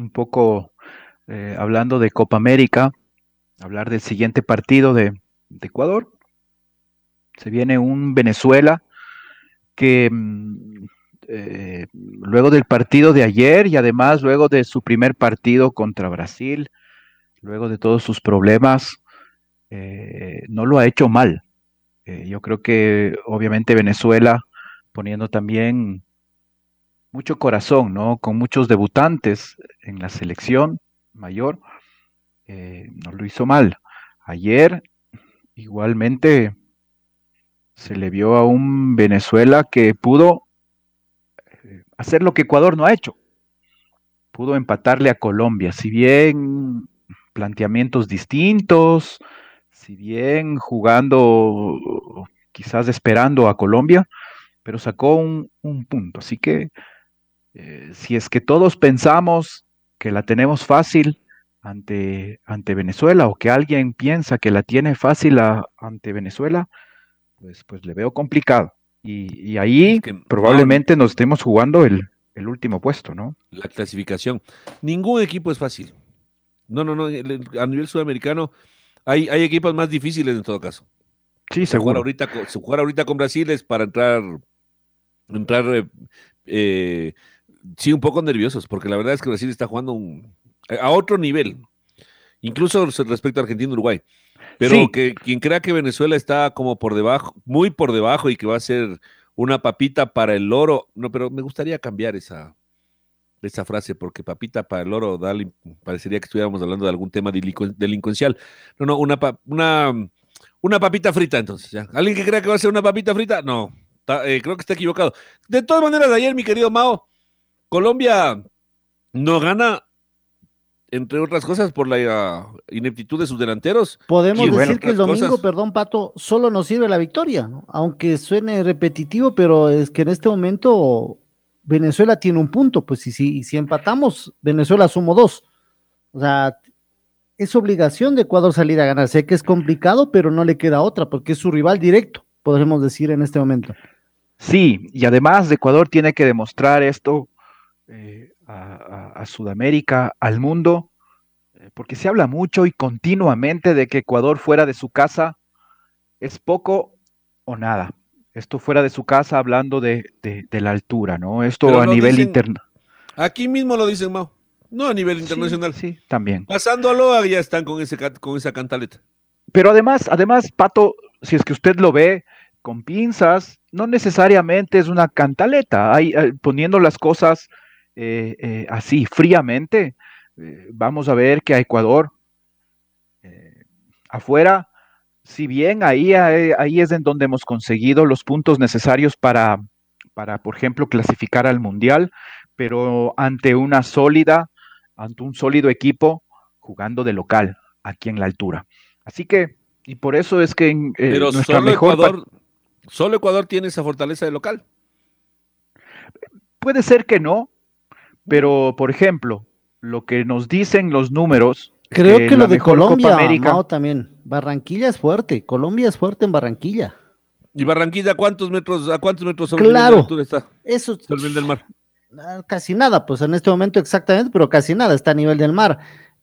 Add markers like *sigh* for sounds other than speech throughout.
Un poco eh, hablando de Copa América, hablar del siguiente partido de, Ecuador. Se viene un Venezuela que mm, eh, luego del partido de ayer y además luego de su primer partido contra Brasil, luego de todos sus problemas, eh, no lo ha hecho mal. Yo creo que obviamente Venezuela poniendo también mucho corazón, ¿no? Con muchos debutantes en la selección mayor, eh, no lo hizo mal. Ayer, igualmente, se le vio a un Venezuela que pudo eh, hacer lo que Ecuador no ha hecho. Pudo empatarle a Colombia, si bien planteamientos distintos, si bien jugando, quizás esperando a Colombia, pero sacó un, un punto. Así que eh, si es que todos pensamos que la tenemos fácil ante, ante Venezuela o que alguien piensa que la tiene fácil a- ante Venezuela, pues, pues le veo complicado. Y, y ahí Es que, probablemente nos estemos jugando el, el último puesto, ¿no? la clasificación. Ningún equipo es fácil. No, no, no. A nivel sudamericano hay, hay equipos más difíciles en todo caso. Sí, Jugar seguro. ahorita, con- jugar ahorita con Brasil es para entrar, entrar eh, eh, sí, un poco nerviosos, porque la verdad es que Brasil está jugando un- a otro nivel, incluso respecto a Argentina y Uruguay. Pero Sí. que quien crea que Venezuela está como por debajo, muy por debajo y que va a ser una papita para el loro, no, pero me gustaría cambiar esa, esa frase, porque papita para el loro da, la im- parecería que estuviéramos hablando de algún tema delincu- delincuencial. No, no, una, una, una papita frita, entonces. ¿ya? ¿Alguien que crea que va a ser una papita frita? No, ta- eh, creo que está equivocado. De todas maneras, ayer, mi querido Mao, Colombia no gana, entre otras cosas, por la uh, ineptitud de sus delanteros. Podemos Y decir bueno, que el domingo, cosas. perdón, Pato, solo nos sirve la victoria, ¿no? aunque suene repetitivo, pero es que en este momento Venezuela tiene un punto, pues y si, y si empatamos, Venezuela sumo dos. O sea, es obligación de Ecuador salir a ganar. Sé que es complicado, pero no le queda otra, porque es su rival directo, podremos decir en este momento. Sí, y además Ecuador tiene que demostrar esto eh, a, Sudamérica, al mundo, eh, porque se habla mucho y continuamente de que Ecuador fuera de su casa es poco o nada. Esto fuera de su casa hablando de, de- de la altura, ¿no? Esto Pero a nivel interno. Aquí mismo lo dicen, Mao. No a nivel internacional. Sí, también. Pasándolo, ya están con, ese, con esa cantaleta. Pero además, además, Pato, si es que usted lo ve con pinzas, no necesariamente es una cantaleta. Hay, eh, poniendo las cosas eh, eh, así, fríamente, eh, vamos a ver que a Ecuador, afuera, si bien ahí, ahí, es en donde hemos conseguido los puntos necesarios para, para, por ejemplo, clasificar al Mundial, pero ante una sólida, ante un sólido equipo, jugando de local, aquí en la altura. Así que, y por eso es que en, Pero nuestra solo mejor Ecuador, solo Ecuador tiene esa fortaleza de local. puede ser que no, pero por ejemplo, lo que nos dicen los números, Creo que que lo la de Colombia, América- Mao, también. Barranquilla es fuerte, Colombia es fuerte en Barranquilla. ¿Y Barranquilla cuántos metros, a cuántos metros sobre el nivel de Claro. altura está? Eso Sobre el del mar. Ah, Casi nada, pues en este momento exactamente, pero casi nada, está a nivel del mar.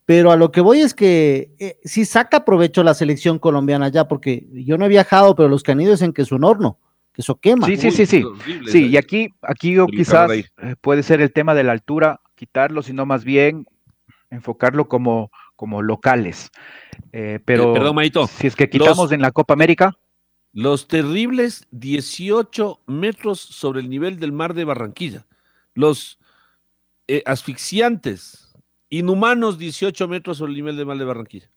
Pero a lo que voy es que eh, sí saca provecho la selección colombiana ya, porque yo no he viajado, pero los que han ido dicen que es un horno, que eso quema. Sí, sí, Uy, sí, sí. horrible Sí, y aquí, aquí yo quizás eh, puede ser el tema de la altura, quitarlo, sino más bien enfocarlo como, como locales. Eh, pero perdón, Maito. si es que quitamos Los- en la Copa América, Los terribles 18 metros sobre el nivel del mar de Barranquilla. Los eh, asfixiantes, inhumanos 18 metros sobre el nivel del mar de Barranquilla.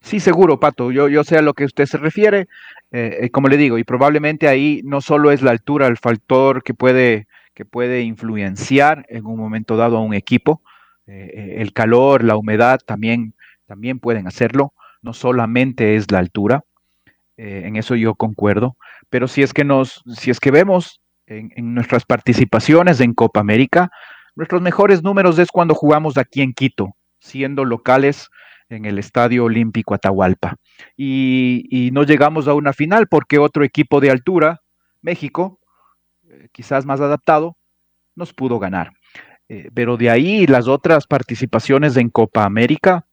Sí, seguro, Pato. Yo, yo sé a lo que usted se refiere. eh, eh, como le digo, y probablemente ahí no solo es la altura el factor que puede, que puede influenciar en un momento dado a un equipo. eh, el calor, la humedad también, también pueden hacerlo. No solamente es la altura. en eso yo concuerdo. Pero si es que nos, si es que vemos en, en nuestras participaciones en Copa América, nuestros mejores números es cuando jugamos aquí en Quito, siendo locales en el Estadio Olímpico Atahualpa. Y, y no llegamos a una final porque otro equipo de altura, México, eh, quizás más adaptado, nos pudo ganar. Eh, pero de ahí las otras participaciones en Copa América,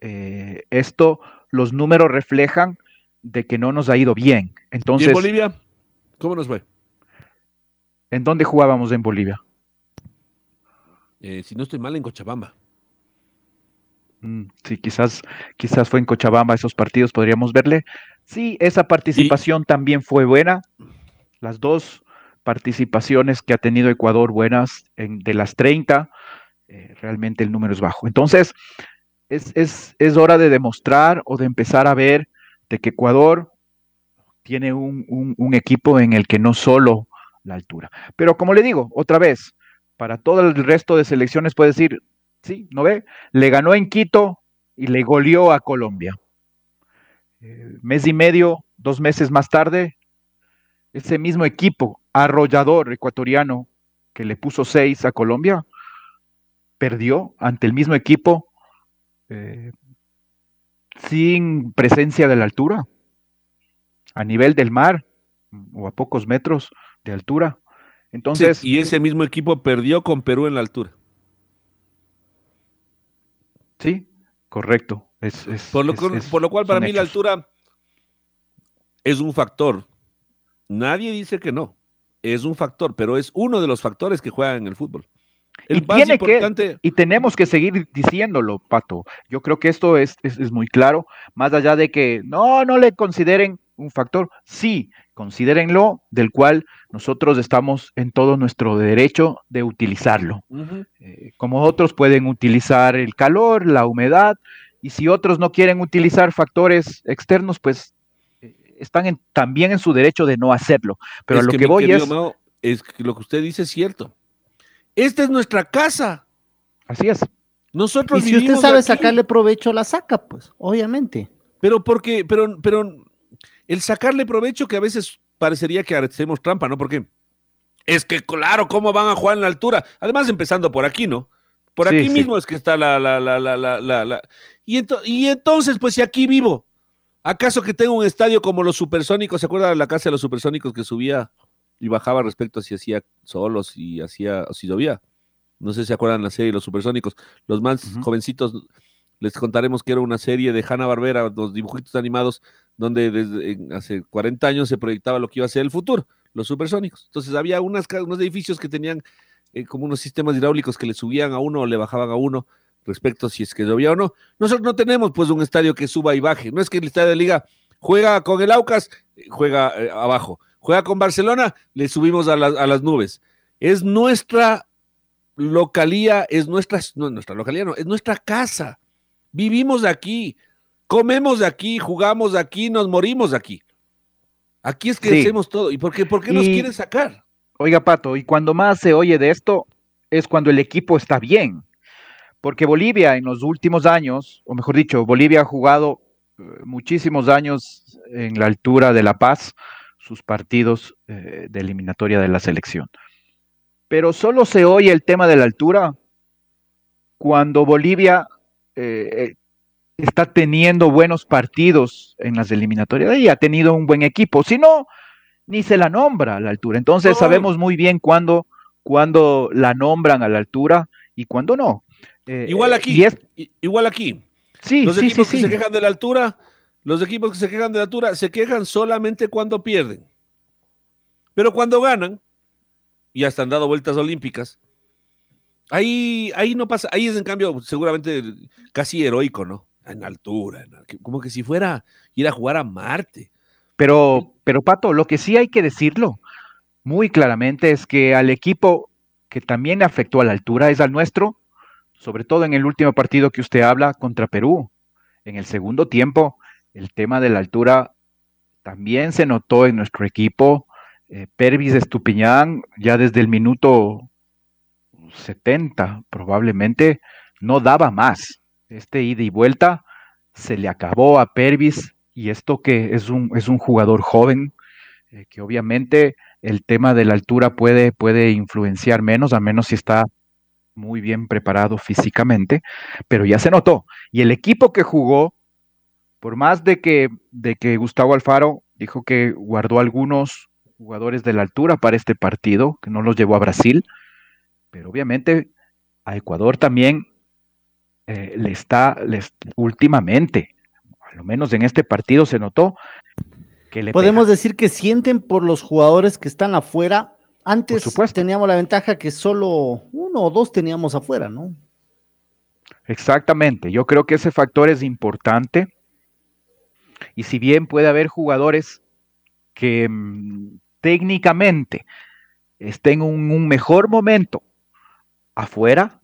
eh, esto, los números reflejan de que no nos ha ido bien. ¿Y Entonces, en Bolivia? ¿Cómo nos fue? ¿en dónde jugábamos en Bolivia? Eh, si no estoy mal, en Cochabamba. Mm, Sí, quizás, quizás fue en Cochabamba esos partidos, podríamos verle. Sí, esa participación también fue buena. Las dos participaciones que ha tenido Ecuador buenas, en, de las 30, eh, realmente el número es bajo. Entonces, es, es, es hora de demostrar o de empezar a ver de que Ecuador tiene un, un- un equipo en el que no solo la altura. Pero como le digo, otra vez, para todo el resto de selecciones puede decir, sí, ¿no ve? Le ganó en Quito y le goleó a Colombia. Eh, mes y medio, dos meses más tarde, ese mismo equipo arrollador ecuatoriano que le puso seis a Colombia, perdió ante el mismo equipo eh, sin presencia de la altura, a nivel del mar o a pocos metros de altura. Entonces, Sí, y ese mismo equipo perdió con Perú en la altura. Sí, correcto. Es, es- Por lo, es- por lo cual, para mí, la altura es un factor. Nadie dice que no. Es un factor, pero es uno de los factores que juegan en el fútbol. El Y más tiene que- importante. Y tenemos que seguir diciéndolo, Pato. Yo creo que esto es, es- es muy claro, más allá de que no, no le consideren un factor, sí, considérenlo, del cual nosotros estamos en todo nuestro derecho de utilizarlo. Eh, como otros pueden utilizar el calor, la humedad, y si otros no quieren utilizar factores externos, pues eh, están en- también en su derecho de no hacerlo. Pero Es a lo que, voy es, Mao, es que lo que usted dice es cierto. Esta es nuestra casa. así es. Nosotros Y si usted sabe aquí. sacarle provecho, la saca, pues, obviamente. Pero porque, pero, pero el sacarle provecho que a veces parecería que hacemos trampa, ¿no? Porque es que, claro, ¿cómo van a jugar en la altura? Además, empezando por aquí, ¿no? Por aquí sí. mismo es que está la, la, la, la, la, la- la- Y, ento- y entonces, pues si aquí vivo, ¿acaso que tengo un estadio como los supersónicos? ¿Se acuerdan de la casa de los supersónicos que subía y bajaba respecto a si hacía solos y hacía, o si llovía? No sé si se acuerdan la serie Los Supersónicos. Los más jovencitos les contaremos que era una serie de Hanna Barbera, los dibujitos animados, donde desde hace 40 años se proyectaba lo que iba a ser el futuro, los supersónicos. Entonces había unas, unos edificios que tenían eh, como unos sistemas hidráulicos que le subían a uno o le bajaban a uno respecto a si es que llovía o no. Nosotros no tenemos pues un estadio que suba y baje. No es que el estadio de liga juega con el Aucas, eh, juega eh, abajo. Juega con Barcelona, le subimos a, las- a las nubes. Es nuestra localía, es nuestra, no, nuestra localía, no, es nuestra casa. Vivimos aquí, comemos de aquí, jugamos de aquí, nos morimos de aquí. Aquí es que Sí. hacemos todo. ¿Y por qué, por qué nos quieren sacar? Oiga, Pato, y cuando más se oye de esto es cuando el equipo está bien. Porque Bolivia en los últimos años, o mejor dicho, Bolivia ha jugado eh, muchísimos años en la altura de La Paz sus partidos eh, de eliminatoria de la selección. Pero solo se oye el tema de la altura cuando Bolivia eh, está teniendo buenos partidos en las eliminatorias y ha tenido un buen equipo. Si no, ni se la nombra a la altura. Entonces No. sabemos muy bien cuándo, cuándo la nombran a la altura y cuándo no. Eh, Igual eh, aquí, y es- igual aquí. sí, Los sí, sí, equipos que sí. se quejan de la altura, los equipos que se quejan de la altura se quejan solamente cuando pierden. Pero cuando ganan, y hasta han dado vueltas olímpicas, ahí, ahí no pasa, ahí es en cambio seguramente casi heroico, ¿no? En altura, en como que si fuera ir a jugar a Marte. Pero, pero Pato, lo que sí hay que decirlo muy claramente es que al equipo que también afectó a la altura es al nuestro, sobre todo en el último partido que usted habla contra Perú. En el segundo tiempo, el tema de la altura también se notó en nuestro equipo. Eh, Pervis Estupiñán, ya desde el minuto 70, probablemente no daba más. Este ida y vuelta se le acabó a Pervis y esto que es un, es un jugador joven, eh, que obviamente el tema de la altura puede, puede influenciar menos, a menos si está muy bien preparado físicamente, pero ya se notó. Y el equipo que jugó, por más de que, de que Gustavo Alfaro dijo que guardó algunos jugadores de la altura para este partido, que no los llevó a Brasil, pero obviamente a Ecuador también eh, le está, les, últimamente, a lo menos en este partido se notó que le Podemos pega. decir que sienten por los jugadores que están afuera. Antes teníamos la ventaja que solo uno o dos teníamos afuera, ¿no? Exactamente, yo creo que ese factor es importante. Y si bien puede haber jugadores que mm, técnicamente estén en un, un mejor momento afuera,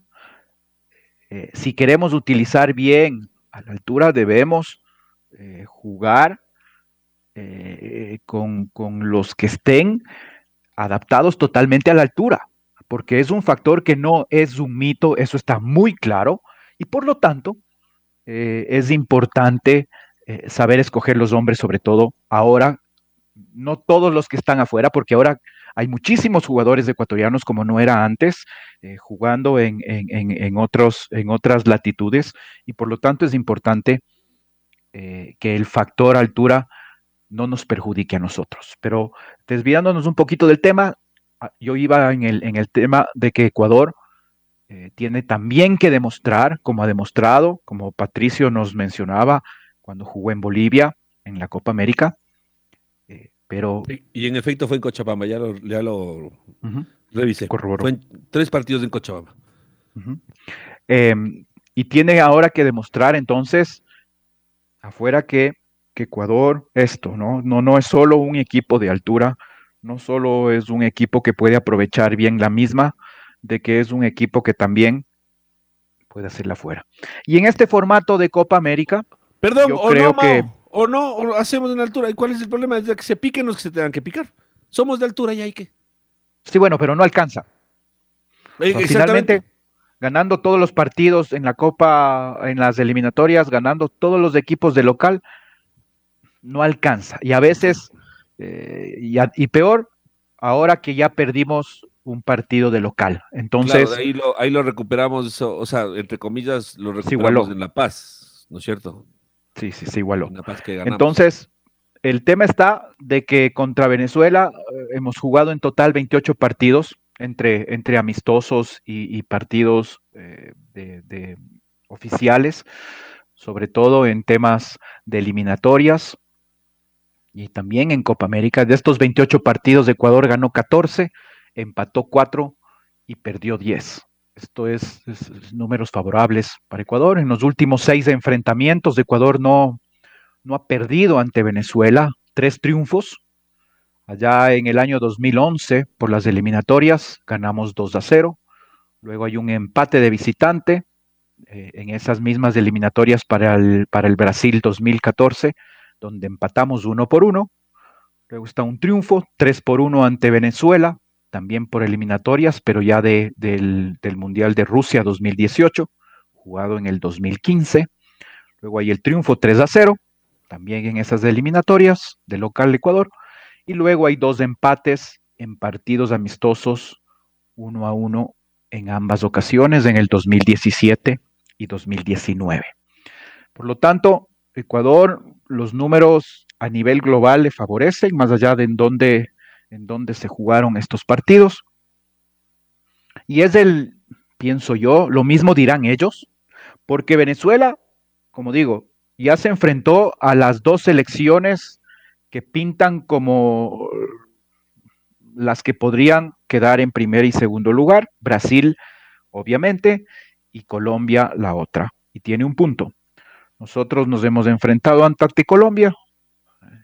eh, si queremos utilizar bien a la altura, debemos eh, jugar eh, con, con los que estén adaptados totalmente a la altura, porque es un factor que no es un mito, eso está muy claro, y por lo tanto es importante saber escoger los hombres, sobre todo ahora, no todos los que están afuera, porque ahora hay muchísimos jugadores ecuatorianos como no era antes, eh, jugando en, en- en- otros, en otras latitudes, y por lo tanto es importante eh, que el factor altura no nos perjudique a nosotros. Pero desviándonos un poquito del tema, ah, yo iba en el, en el tema de que Ecuador eh, tiene también que demostrar, como ha demostrado, como Patricio nos mencionaba cuando jugó en Bolivia, en la Copa América, pero Y, y en efecto fue en Cochabamba, ya lo, ya lo ujú, revisé. corroboró. Fue en tres partidos en Cochabamba. Em, y tiene ahora que demostrar entonces afuera que, que Ecuador, esto, ¿no? No, no es solo un equipo de altura, no solo es un equipo que puede aprovechar bien la misma, de que es un equipo que también puede hacerla afuera. Y en este formato de Copa América, Perdón, Yo creo no, que- o no, o lo hacemos en altura. ¿Y cuál es el problema? Es de que se piquen los que se tengan que picar. Somos de altura y hay que. sí, bueno, pero no alcanza. Eh, exactamente. finalmente, ganando todos los partidos en la Copa, en las eliminatorias, ganando todos los equipos de local, no alcanza. Y a veces, eh, y, a- y peor, ahora que ya perdimos un partido de local. Entonces, Claro, de ahí lo, ahí lo recuperamos, o sea, entre comillas, lo recuperamos en La Paz, ¿no es cierto? Sí, sí, se igualó. Que. Entonces, el tema está de que contra Venezuela eh, hemos jugado en total 28 partidos entre, entre amistosos y, y partidos eh, de, de oficiales, sobre todo en temas de eliminatorias y también en Copa América. De estos 28 partidos, Ecuador ganó 14, empató 4 y perdió 10. Esto es, números favorables para Ecuador. En los últimos seis enfrentamientos, Ecuador no, no ha perdido ante Venezuela, tres triunfos. Allá en el año 2011, por las eliminatorias, ganamos 2 a 0. Luego hay un empate de visitante eh, en esas mismas eliminatorias para el, para el Brasil 2014, donde empatamos uno por uno. Luego está un triunfo, 3 por 1 ante Venezuela, también por eliminatorias, pero ya de- del, Mundial de Rusia 2018, jugado en el 2015. Luego hay el triunfo 3 a 0, también en esas eliminatorias de local Ecuador. Y luego hay dos empates en partidos amistosos, uno a uno en ambas ocasiones, en el 2017 y 2019. Por lo tanto, Ecuador, los números a nivel global le favorecen, más allá de en dónde, en dónde se jugaron estos partidos. Y es el, pienso yo, lo mismo dirán ellos, porque Venezuela, como digo, ya se enfrentó a las dos selecciones que pintan como las que podrían quedar en primer y segundo lugar, Brasil, obviamente, y Colombia la otra, y tiene un punto. Nosotros nos hemos enfrentado ante Colombia,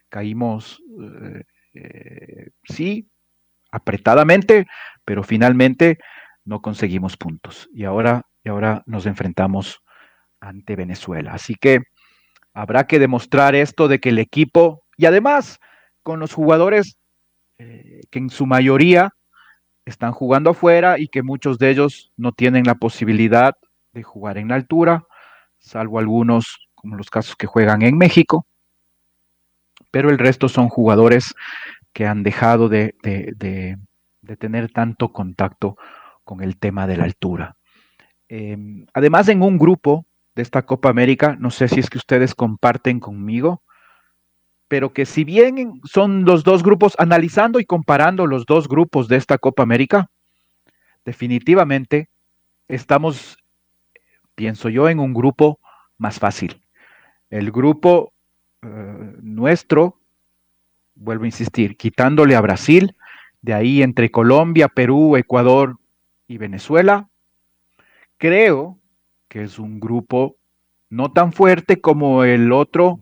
caímos, eh, eh, sí, apretadamente, pero finalmente no conseguimos puntos. Y ahora, y ahora nos enfrentamos ante Venezuela. Así que habrá que demostrar esto de que el equipo, y además con los jugadores eh, que en su mayoría están jugando afuera y que muchos de ellos no tienen la posibilidad de jugar en la altura, salvo algunos como los casos que juegan en México, pero el resto son jugadores que han dejado de, tener tanto contacto con el tema de la altura. Em, además, en un grupo de esta Copa América, no sé si es que ustedes comparten conmigo, pero que si bien son los dos grupos, analizando y comparando los dos grupos de esta Copa América, definitivamente estamos, pienso yo, en un grupo más fácil. El grupo eh, nuestro, vuelvo a insistir, quitándole a Brasil, de ahí entre Colombia, Perú, Ecuador y Venezuela, creo que es un grupo no tan fuerte como el otro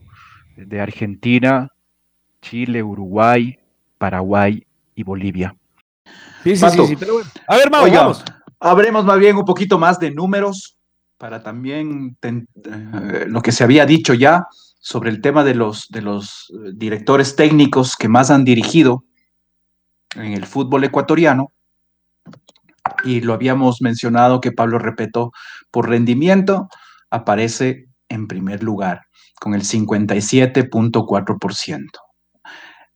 de Argentina, Chile, Uruguay, Paraguay y Bolivia. Sí, sí, sí, A ver, Mau, vamos. Habremos más bien un poquito más de números para también eh, lo que se había dicho ya sobre el tema de los, de los eh, directores técnicos que más han dirigido en el fútbol ecuatoriano. Y lo habíamos mencionado que Pablo Repeto, por rendimiento, aparece en primer lugar con el 57.4%.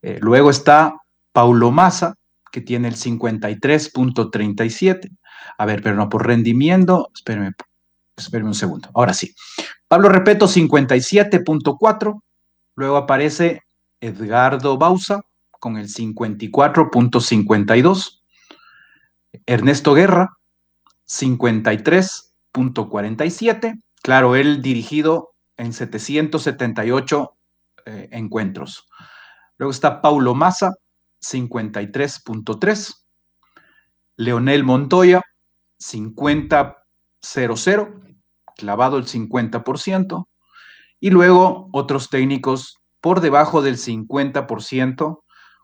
Eh, luego está Paulo Massa, que tiene el 53.37. A ver, pero no, por rendimiento, espérenme, espérenme un segundo. Ahora sí. Pablo Repeto, 57.4. Luego aparece Edgardo Bausa con el 54.52. Ernesto Guerra, 53.47. Claro, él dirigido en 778 eh, encuentros. Luego está Paulo Massa, 53.3. Leonel Montoya, 50.00, clavado el 50%. Y luego otros técnicos por debajo del 50%.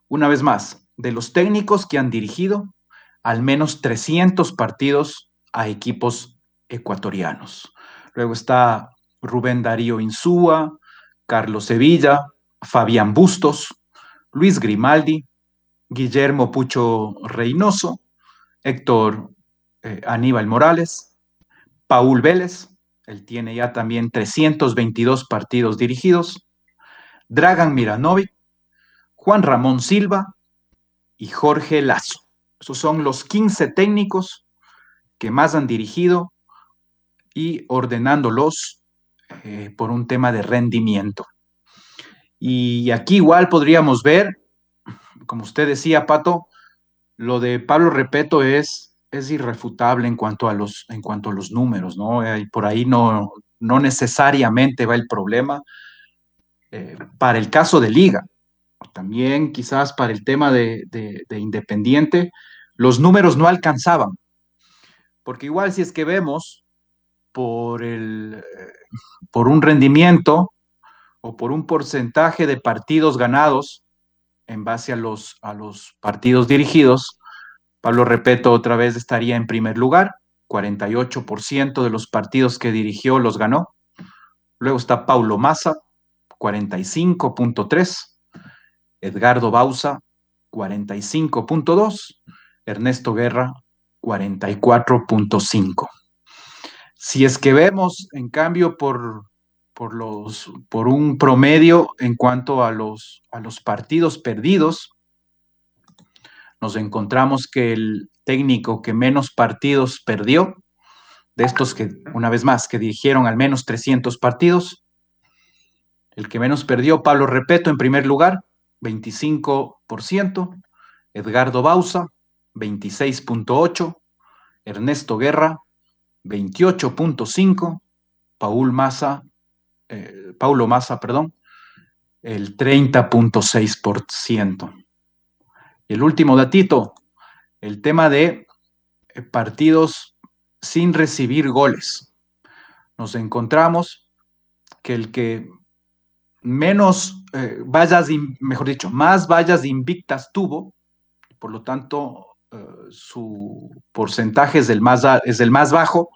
Una vez más, de los técnicos que han dirigido al menos 300 partidos a equipos ecuatorianos. Luego está Rubén Darío Insúa, Carlos Sevilla, Fabián Bustos, Luis Grimaldi, Guillermo Pucho Reynoso, Héctor eh, Aníbal Morales, Paul Vélez, él tiene ya también 322 partidos dirigidos, Dragan Miranovic, Juan Ramón Silva y Jorge Lazo. Esos son los 15 técnicos que más han dirigido y ordenándolos eh, por un tema de rendimiento. Y aquí igual podríamos ver, como usted decía, Pato, lo de Pablo Repeto es, es irrefutable en cuanto, a los, en cuanto a los números, ¿no? Y por ahí no, no necesariamente va el problema. Eh, para el caso de Liga, también quizás para el tema de, de Independiente, los números no alcanzaban. Porque igual si es que vemos por, el, por un rendimiento o por un porcentaje de partidos ganados en base a los, a los partidos dirigidos, Pablo Repeto otra vez estaría en primer lugar, 48% de los partidos que dirigió los ganó. Luego está Paulo Massa, 45.3, Edgardo Bausa, 45.2, Ernesto Guerra, 44.5. Si es que vemos, en cambio, por, por, los, por un promedio en cuanto a los, a los partidos perdidos, nos encontramos que el técnico que menos partidos perdió, de estos que, una vez más, que dirigieron al menos 300 partidos, el que menos perdió, Pablo Repeto, en primer lugar, 25%, Edgardo Bausa, 26.8%, Ernesto Guerra, 28.5, Paul Massa, eh, Paulo Massa, perdón, el 30.6%. El último datito, el tema de eh, partidos sin recibir goles. Nos encontramos que el que menos eh, vallas, mejor dicho, más vallas invictas tuvo, por lo tanto, eh, su porcentaje es del más, es del más bajo,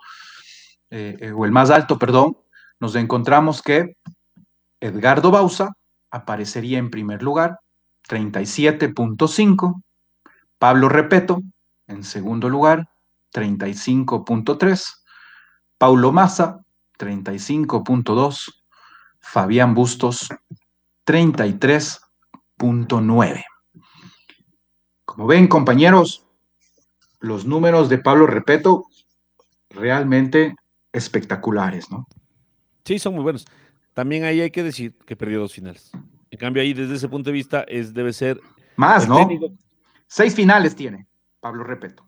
eh, o el más alto, perdón, nos encontramos que Edgardo Bausa aparecería en primer lugar, 37.5, Pablo Repeto en segundo lugar, 35.3, Paulo Massa, 35.2, Fabián Bustos, 33.9. Como ven, compañeros, los números de Pablo Repeto realmente espectaculares, ¿no? Sí, son muy buenos. También ahí hay que decir que perdió dos finales. En cambio, ahí desde ese punto de vista es, debe ser. Más, ¿no? Seis finales tiene Pablo Repeto.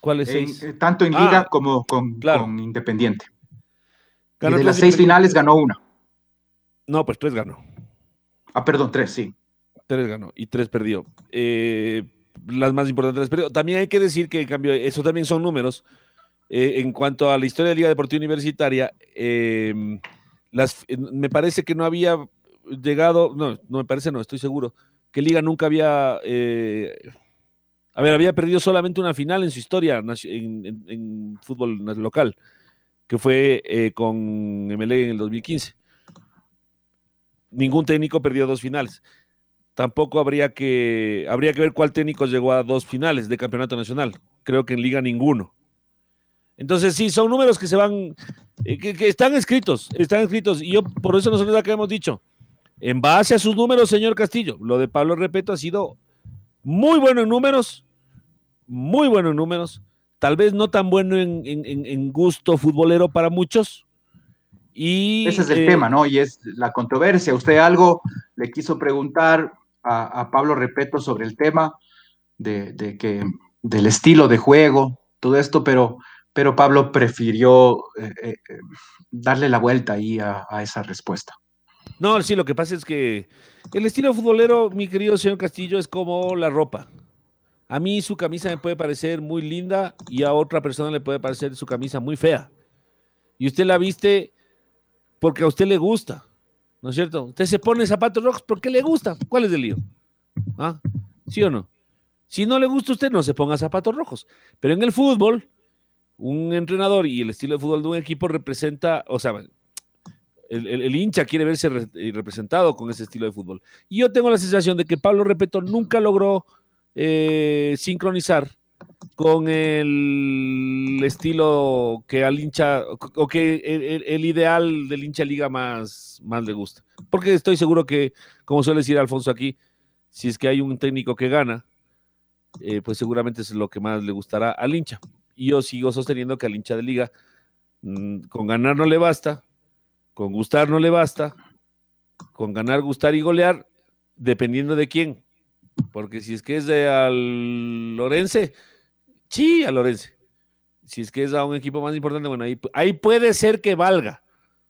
¿Cuáles seis? Eh, tanto en Liga ah, como con, Independiente. y de las seis finales ganó una. No, pues tres ganó. Ah, perdón, tres, sí. Tres ganó y tres perdió. Eh, las más importantes las perdió. También hay que decir que, en cambio, eso también son números. Eh, en cuanto a la historia de la Liga Deportiva Universitaria, las, me parece que no había llegado, no, no me parece, no, estoy seguro, que Liga nunca había, eh, a ver, había perdido solamente una final en su historia en, fútbol local, que fue eh, con MLE en el 2015. Ningún técnico perdió dos finales. Tampoco habría que, habría que ver cuál técnico llegó a dos finales de campeonato nacional. Creo que en Liga ninguno. Entonces, sí, son números que se van, eh, que, están escritos, están escritos. Y yo, por eso nosotros acá hemos dicho, en base a sus números, señor Castillo, lo de Pablo Repeto ha sido muy bueno en números, muy bueno en números, tal vez no tan bueno en, gusto futbolero para muchos. Y, Ese es el eh, tema, ¿no? Y es la controversia. Usted algo le quiso preguntar a, Pablo Repeto sobre el tema de, que, del estilo de juego, todo esto, pero pero Pablo prefirió eh, eh, darle la vuelta ahí a, esa respuesta. No, sí, lo que pasa es que el estilo futbolero, mi querido señor Castillo, es como la ropa. A mí su camisa me puede parecer muy linda y a otra persona le puede parecer su camisa muy fea. Y usted la viste porque a usted le gusta, ¿no es cierto? Usted se pone zapatos rojos porque le gusta. ¿Cuál es el lío? ¿Ah? ¿Sí o no? Si no le gusta a usted, no se ponga zapatos rojos. Pero en el fútbol, un entrenador y el estilo de fútbol de un equipo representa, o sea, el, hincha quiere verse eh, representado con ese estilo de fútbol. Y yo tengo la sensación de que Pablo Repeto nunca logró eh, sincronizar con el estilo que al hincha, o que el, ideal del hincha liga más, más le gusta. Porque estoy seguro que, como suele decir Alfonso aquí, si es que hay un técnico que gana, eh, pues seguramente es lo que más le gustará al hincha. Y yo sigo sosteniendo que al hincha de liga mm, con ganar no le basta, con gustar no le basta, con ganar, gustar y golear, dependiendo de quién. Porque si es que es de al Lorense, sí, a Lorense. Si es que es a un equipo más importante, bueno, ahí, ahí puede ser que valga,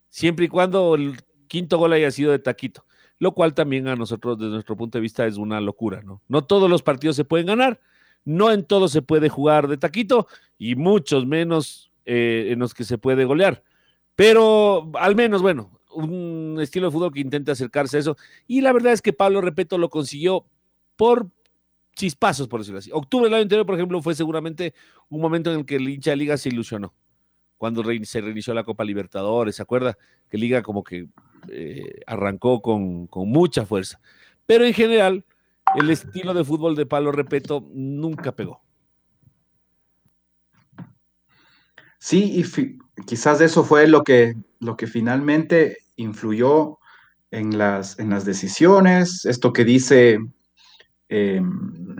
siempre y cuando el quinto gol haya sido de taquito, lo cual también a nosotros, desde nuestro punto de vista, es una locura, ¿no? No todos los partidos se pueden ganar, no en todo se puede jugar de taquito y muchos menos eh, en los que se puede golear. Pero al menos, bueno, un estilo de fútbol que intente acercarse a eso. Y la verdad es que Pablo Repeto lo consiguió por chispazos, por decirlo así. Octubre del año anterior, por ejemplo, fue seguramente un momento en el que el hincha de Liga se ilusionó. Cuando se reinició la Copa Libertadores, ¿se acuerda? Que Liga como que eh, arrancó con, con mucha fuerza. Pero en general, el estilo de fútbol de Pablo Repeto nunca pegó. Sí, y quizás eso fue lo que, lo que finalmente influyó en las, en las decisiones, esto que dice em,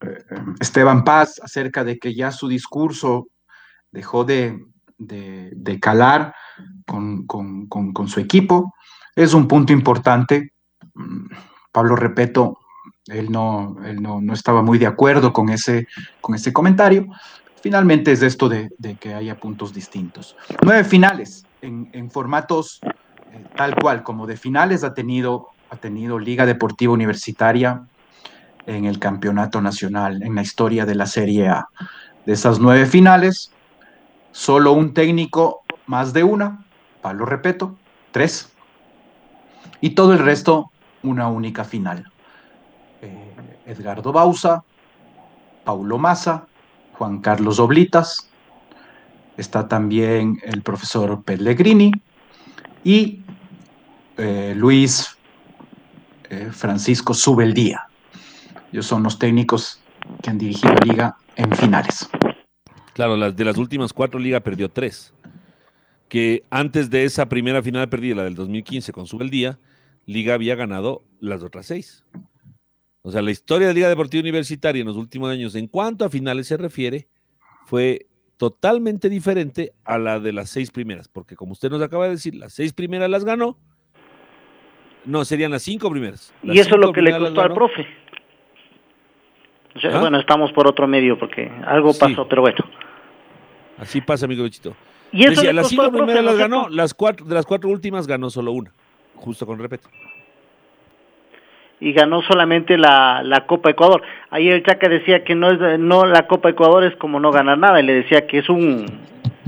eh, Esteban Paz acerca de que ya su discurso dejó de, calar con, con, su equipo, es un punto importante. Pablo Repeto, él no, no, estaba muy de acuerdo con ese, con ese comentario. Finalmente es esto de, que haya puntos distintos. Nueve finales en, formatos eh, tal cual, como de finales ha tenido, ha tenido Liga Deportiva Universitaria en el Campeonato Nacional, en la historia de la Serie A. De esas nueve finales, solo un técnico, más de una, Pablo Repeto, tres. Y todo el resto, una única final. Eh, Edgardo Bausa, Paulo Massa, Juan Carlos Oblitas, está también el profesor Pellegrini y eh, Luis eh, Francisco Subeldía. Ellos son los técnicos que han dirigido la liga en finales. Claro, las, de las últimas cuatro ligas perdió tres. Que antes de esa primera final perdida, la del 2015 con Subeldía, Liga había ganado las otras seis. O sea, la historia de Liga Deportiva Universitaria en los últimos años, en cuanto a finales se refiere, fue totalmente diferente a la de las seis primeras, porque como usted nos acaba de decir, las seis primeras las ganó. No, serían las cinco primeras. Las Y eso es lo que le costó al profe. O sea, ¿Ah? Bueno, estamos por otro medio porque algo Sí. pasó, pero bueno. Así pasa, amigo Bichito. Y eso Decía, le las cinco al primeras ¿no las ganó, las cuatro, de las cuatro últimas ganó solo una, justo con respeto. Y ganó solamente la, la Copa Ecuador. Ahí el Chaca decía que no es no la Copa Ecuador es como no ganar nada y le decía que es un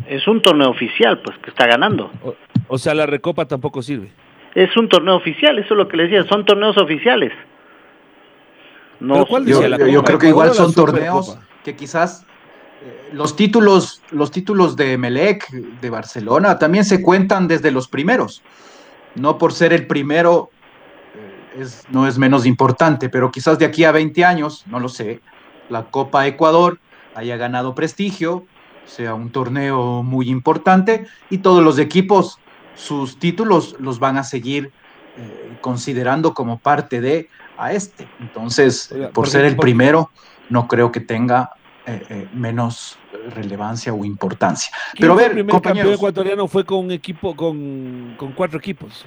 es un torneo oficial, pues que está ganando. O, o sea, la recopa tampoco sirve. Es un torneo oficial, eso es lo que le decía, son torneos oficiales. No, ¿Pero cuál Yo, la yo- yo creo que igual son Supercopa? torneos que quizás eh, los títulos, los títulos de Melec, de Barcelona, también se cuentan desde los primeros. No por ser el primero es, no es menos importante, pero quizás de aquí a 20 años, no lo sé, la Copa Ecuador haya ganado prestigio, sea un torneo muy importante y todos los equipos sus títulos los van a seguir eh, considerando como parte de a este. Entonces, Oiga, por ser el primero, no creo que tenga eh, eh, menos relevancia o importancia. ¿Quién Pero a ver, el primer campeón ecuatoriano fue con un equipo, con, con cuatro equipos.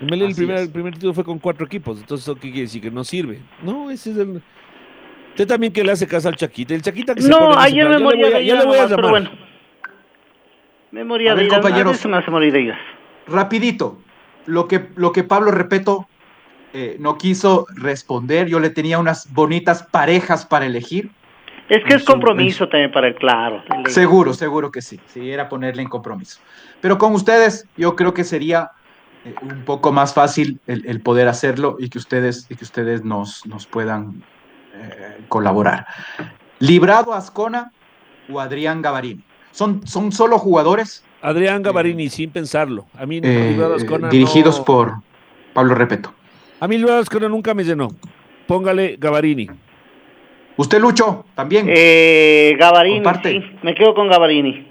En el primer, es. el primer título fue con cuatro equipos. Entonces, ¿eso ¿qué quiere decir? Que no sirve. No, ese es el... Usted también que le hace caso al Chaquita. El Chaquita que se pone en No, ese ayer plan, me yo le moría voy a- de yo ira le voy a nomás, pero llamar. bueno. Me moría A de ver, ira, a compañeros. veces me hace morir de iras. rapidito, lo que, lo que Pablo Repeto eh, no quiso responder, yo le tenía unas bonitas parejas para elegir. Es que es su- compromiso también para el claro. Seguro, seguro que sí. Sí, era ponerle en compromiso. Pero con ustedes, yo creo que sería un poco más fácil el, el poder hacerlo y que ustedes, y que ustedes nos, nos puedan eh, colaborar. Librado Ascona o Adrián Gavarini. Son, son solo jugadores Adrián Gavarini, sin pensarlo. A mí, eh, Librado Ascona dirigidos no- por Pablo Repeto. A mí Librado Ascona nunca me llenó. Póngale Gavarini. Usted, Lucho, también. Eh, sí, me quedo con Gavarini.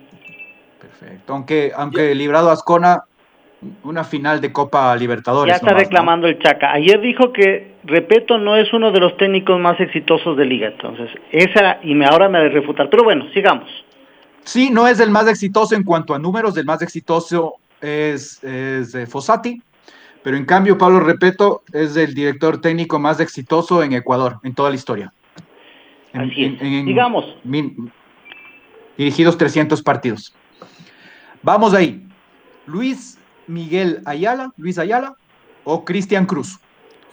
Perfecto. Aunque, aunque Librado Ascona, una final de Copa Libertadores. Ya está nomás, ¿no? reclamando el Chaca. Ayer dijo que Repeto no es uno de los técnicos más exitosos de liga, entonces esa y me ahora me ha de refutar. Pero bueno, sigamos. Sí, no es el más exitoso en cuanto a números, el más exitoso es, es eh, Fossati, pero en cambio Pablo Repeto es el director técnico más exitoso en Ecuador, en toda la historia. En- Así es. en- en- Sigamos. min- dirigidos 300 partidos. Vamos ahí. Luis Miguel Ayala, Luis Ayala o Cristian Cruz.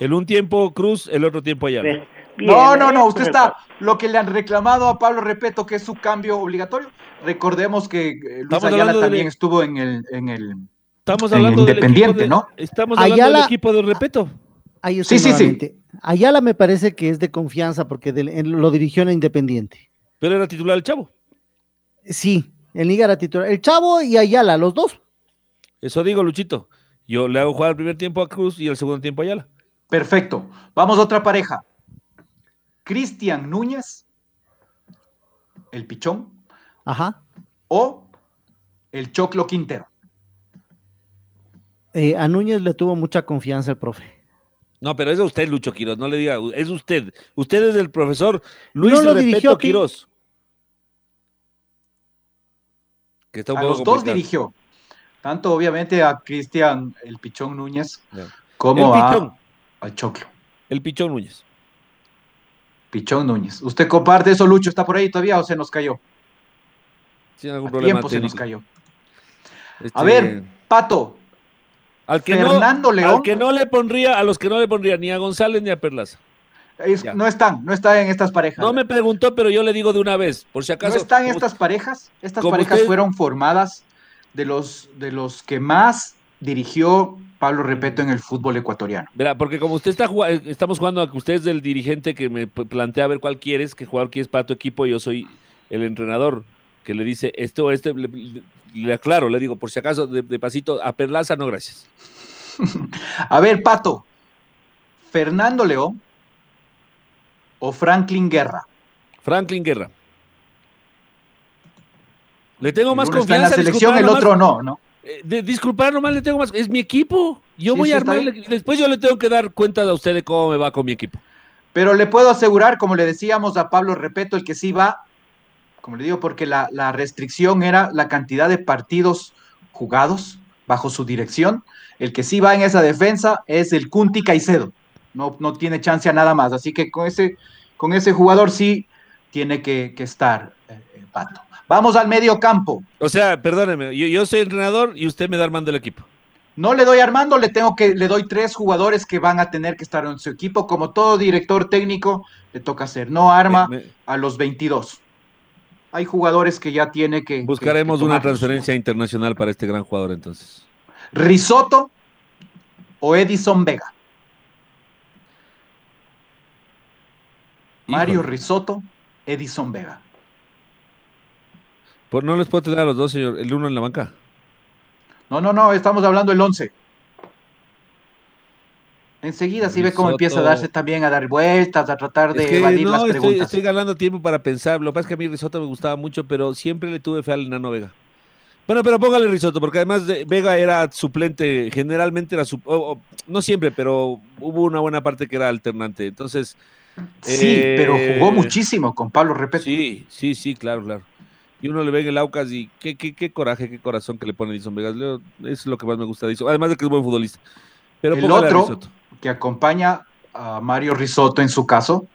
El un tiempo Cruz, el otro tiempo Ayala. Bien, no, no, no, usted es está, el- lo que le han reclamado a Pablo Repeto, que es su cambio obligatorio. Recordemos que eh, Luis Estamos Ayala de- también estuvo en el, en el, Estamos en hablando del Independiente, equipo de- ¿no? Estamos hablando Ayala- del equipo de Repeto. Ahí estoy Sí, sí, sí. Ayala me parece que es de confianza porque lo dirigió en Independiente. Pero era titular el chavo. Sí, en Liga era titular. El Chavo y Ayala, los dos. Eso digo, Luchito. Yo le hago jugar el primer tiempo a Cruz y el segundo tiempo a Ayala. Perfecto. Vamos a otra pareja. Cristian Núñez, el Pichón, Ajá. o el Choclo Quintero. Eh, a Núñez le tuvo mucha confianza el profe. No, pero es usted, Lucho Quiroz, no le diga, es usted. Usted es el profesor Luis No lo Repeto dirigió. Quiroz. Que está un A poco los dos dirigió. Tanto obviamente a Cristian el Pichón Núñez como El a, al Choclo. El Pichón Núñez. Pichón Núñez. ¿Usted comparte eso, Lucho? ¿Está por ahí todavía o se nos cayó? Sin algún A problema tiempo se nos cayó. Este, A ver, Pato, al que Fernando no, León. Al que no le pondría, a los que no le pondría ni a González ni a Perlaza. es- no están, no están en estas parejas. No me preguntó, pero yo le digo de una vez, por si No acaso. están como- estas parejas. Estas parejas usted- fueron formadas de los, de los que más dirigió Pablo Repeto en el fútbol ecuatoriano. Verá, porque como usted está jugando, estamos jugando a que usted es el dirigente que me plantea a ver cuál quieres, qué jugador quieres para tu equipo, y yo soy el entrenador que le dice esto este, le, le- le aclaro, le digo, por si acaso, de, de pasito, a Perlaza no, gracias. *laughs* A ver, Pato, Fernando León o Franklin Guerra. Franklin Guerra. Le tengo más está en confianza. la selección, el nomás. otro no, ¿no? Eh, de- disculpar nomás le tengo más. Es mi equipo. Yo Sí, voy a armarle. Después yo le tengo que dar cuenta a usted de cómo me va con mi equipo. Pero le puedo asegurar, como le decíamos a Pablo Repeto, el que sí va, como le digo, porque la, la restricción era la cantidad de partidos jugados bajo su dirección. El que sí va en esa defensa es el Cunti Caicedo. No, no tiene chance a nada más. Así que con ese, con ese jugador sí tiene que, que estar eh, eh, Pato. Vamos al medio campo. O sea, perdóneme, yo, yo soy entrenador y usted me da armando el equipo. No le doy Armando, le tengo que, le doy tres jugadores que van a tener que estar en su equipo. Como todo director técnico, le toca hacer. No arma Me- me- a los 22. Hay jugadores que ya tiene que. buscaremos que- que una transferencia internacional para este gran jugador entonces. Risotto o Edison Vega. Mario. Risotto, Edison Vega. Pues no les puedo tener a los dos, señor. El uno en la banca. No, no, no, estamos hablando del 11. Enseguida sí ve cómo empieza a darse también a dar vueltas, a tratar de Es que evadir no, estoy, preguntas. estoy ganando tiempo para pensar. Lo que pasa es que a mí Risotto me gustaba mucho, pero siempre le tuve fe al enano Vega. Bueno, pero póngale Risotto, porque además de- Vega era suplente, generalmente era su, o- o, no siempre, pero hubo una buena parte que era alternante. Entonces, Sí, eh, pero jugó muchísimo con Pablo Repeto. Sí, sí, sí, claro, claro. Y uno le ve en el Aucas y qué, qué, qué coraje, qué corazón que le pone Edison Vegas. Leo, Es lo que más me gusta de Edison. Además de que es buen futbolista. Pero El otro que acompaña a Mario Risotto en su caso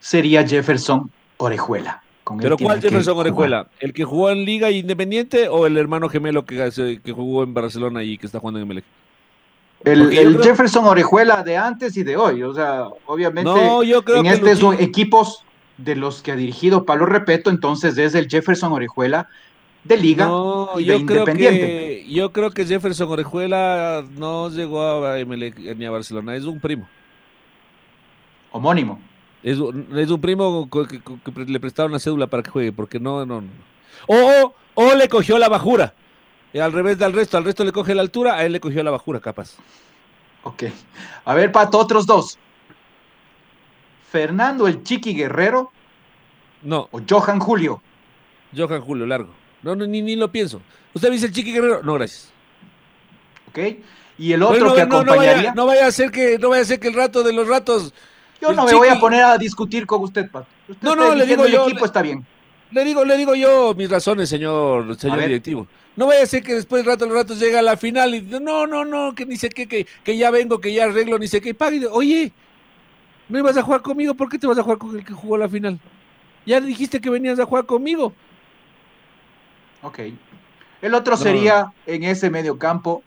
sería Jefferson Orejuela. Con ¿Pero cuál Jefferson jugar. Orejuela? ¿El que jugó en Liga Independiente o el hermano gemelo que, jugó en Barcelona y que está jugando en Emelec? El, el creo- Jefferson Orejuela de antes y de hoy. O sea, obviamente No, yo creo en que este son Luchín- equipos de los que ha dirigido Pablo Repeto, entonces es el Jefferson Orejuela de Liga No, y de yo creo Independiente. que yo creo que Jefferson Orejuela no llegó a Emelec ni a Barcelona, es un primo. Homónimo. Es, un- es un primo que, que- que le prestaron una cédula para que juegue, porque no, no, no. O, o le cogió la bajura. Y al revés del resto, al resto le coge la altura, a él le cogió la bajura, capaz. Ok. A ver, Pato, otros dos. Fernando el Chiqui Guerrero No, o Johan Julio. Johan Julio, largo. No, no ni, ni lo pienso. ¿Usted me dice el Chiqui Guerrero? No, gracias. ¿Ok? Y el otro que no, no acompañaría. vaya, no vaya a ser que no vaya a ser que el rato de los ratos. Yo no me voy a poner a discutir con usted, Pato. Usted No, no, le digo el yo, equipo le- está bien. Le digo, le digo yo mis razones, señor, señor directivo. No vaya a ser que después rato los ratos llega a la final y no, no, no, que ni sé qué, que, que ya vengo, que ya arreglo, ni sé qué, pague. Oye, no ibas a jugar conmigo, ¿por qué te vas a jugar con el que jugó la final? Ya dijiste que venías a jugar conmigo. Ok. El otro No. sería en ese medio campo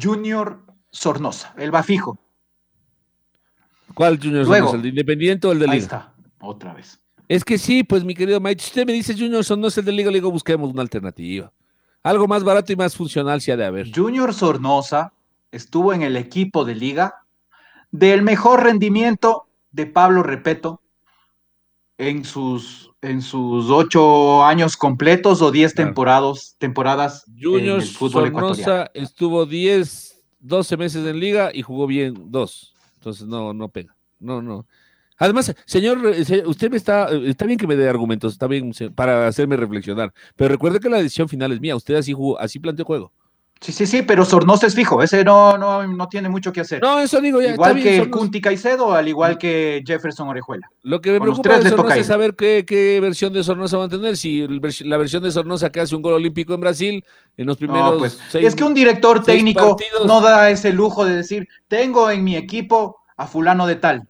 Junior Sornosa. El va fijo. ¿Cuál Junior Luego. Sonosa? ¿El de Independiente o el de Ahí Liga? está. Otra vez. Es que sí, pues mi querido Mike, si usted me dice Junior Sonosa el de Liga, le digo busquemos una alternativa. Algo más barato y más funcional si ha de haber. Junior Sornosa estuvo en el equipo de liga del mejor rendimiento de Pablo Repeto en sus, en sus ocho años completos o diez Claro. temporadas, temporadas en Junior el fútbol ecuatoriano. Sornosa estuvo 10, 12 meses en liga y jugó bien dos. Entonces no, no pega. No, no. Además, señor, se- usted me está, está bien que me dé argumentos, está bien para hacerme reflexionar. Pero recuerde que la decisión final es mía. Usted así jugó, así planteó juego. Sí, sí, sí, pero Sornosa es fijo. Ese no, no, no tiene mucho que hacer. No, eso digo ya. igual que. Cunti Caicedo, al igual que Jefferson Orejuela. Lo que me Con preocupa de Sornosa es saber qué, qué versión de Sornosa va a tener. Si la versión de Sornosa que hace un gol olímpico en Brasil en los primeros No, pues, seis- es que un director técnico partidos- no da ese lujo de decir, tengo en mi equipo a fulano de tal.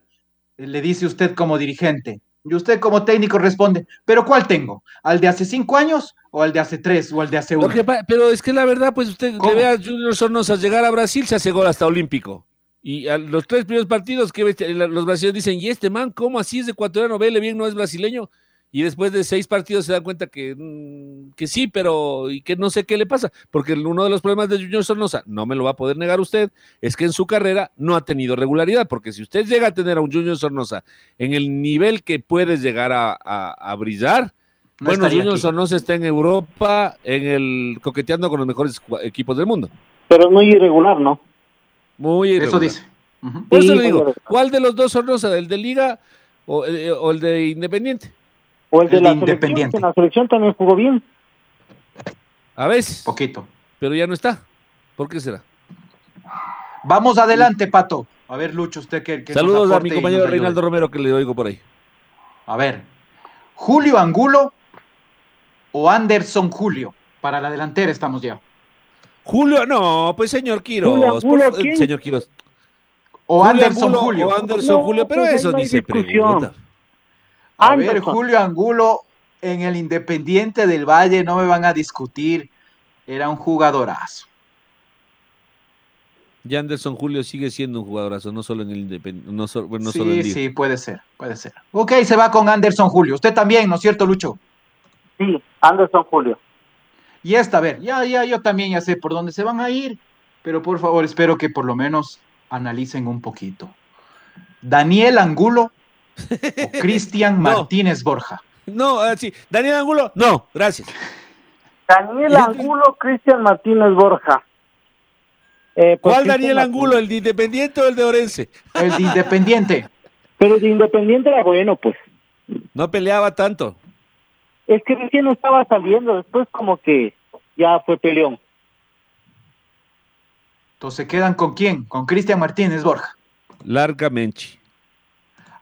Le dice usted como dirigente. Y usted como técnico responde, ¿pero cuál tengo? ¿Al de hace cinco años o al de hace tres o al de hace uno? que pero es que la verdad, pues usted ¿Cómo? le ve a Junior Sornosa llegar a Brasil, se hace gol hasta olímco. Y a los tres primeros partidos que los brasileños dicen, ¿y este man cómo así es ecuatoriano? Vele bien, no es brasileño. Y después de seis partidos se dan cuenta que, mm, que sí, pero y que no sé qué le pasa, porque uno de los problemas de Junior Sornosa, no me lo va a poder negar usted, es que en su carrera no ha tenido regularidad, porque si usted llega a tener a un Junior Sornosa en el nivel que puedes llegar a, a- a brillar, No bueno, Junior aquí. Sornosa está en Europa, en el coqueteando con los mejores equipos del mundo. Pero es muy irregular, ¿no? Muy Eso irregular. dice. Ujú. Por eso Sí, le digo. ¿cuál de los dos Sornosa? ¿El de Liga o, eh, o el de Independiente? O el de El la de selección, Independiente. que en la selección también jugó bien. A veces, Poquito. pero ya no está. ¿Por qué será? Vamos adelante, Pato. A ver, Lucho, usted que, que Saludos a mi compañero. Reinaldo Romero que le oigo por ahí. A ver, Julio Angulo o Anderson Julio. Para la delantera estamos ya. Julio, no, pues señor Quiroz. Por- señor Quiroz. O Julio Anderson Angulo Julio. O Anderson No, Julio, pero pues eso no ni se pregunta. A ver. Julio Angulo en el Independiente del Valle no me van a discutir. Era un jugadorazo. Y Anderson Julio sigue siendo un jugadorazo, no solo en el Independiente, no, bueno, no solo en sí, sí, puede ser, puede ser. Ok, se va con Anderson Julio. Usted también, ¿no es cierto, Lucho? Sí, Anderson Julio. Y esta, a ver, ya, ya, yo también ya sé por dónde se van a ir, pero por favor, espero que por lo menos analicen un poquito. Daniel Angulo o Cristian *laughs* No. Martínez Borja. No, ah, sí. Daniel Angulo, no, gracias. Daniel. Angulo, Cristian Martínez Borja. Eh, pues ¿Cuál Daniel Martínez. Angulo? ¿El de Independiente o el de Orense? El de Independiente. *laughs* Pero de Independiente era bueno, pues. No peleaba tanto. Es que recién estaba saliendo, después como que ya fue peleón. Entonces, ¿quedan con quién? Con Cristian Martínez Borja. Largamente.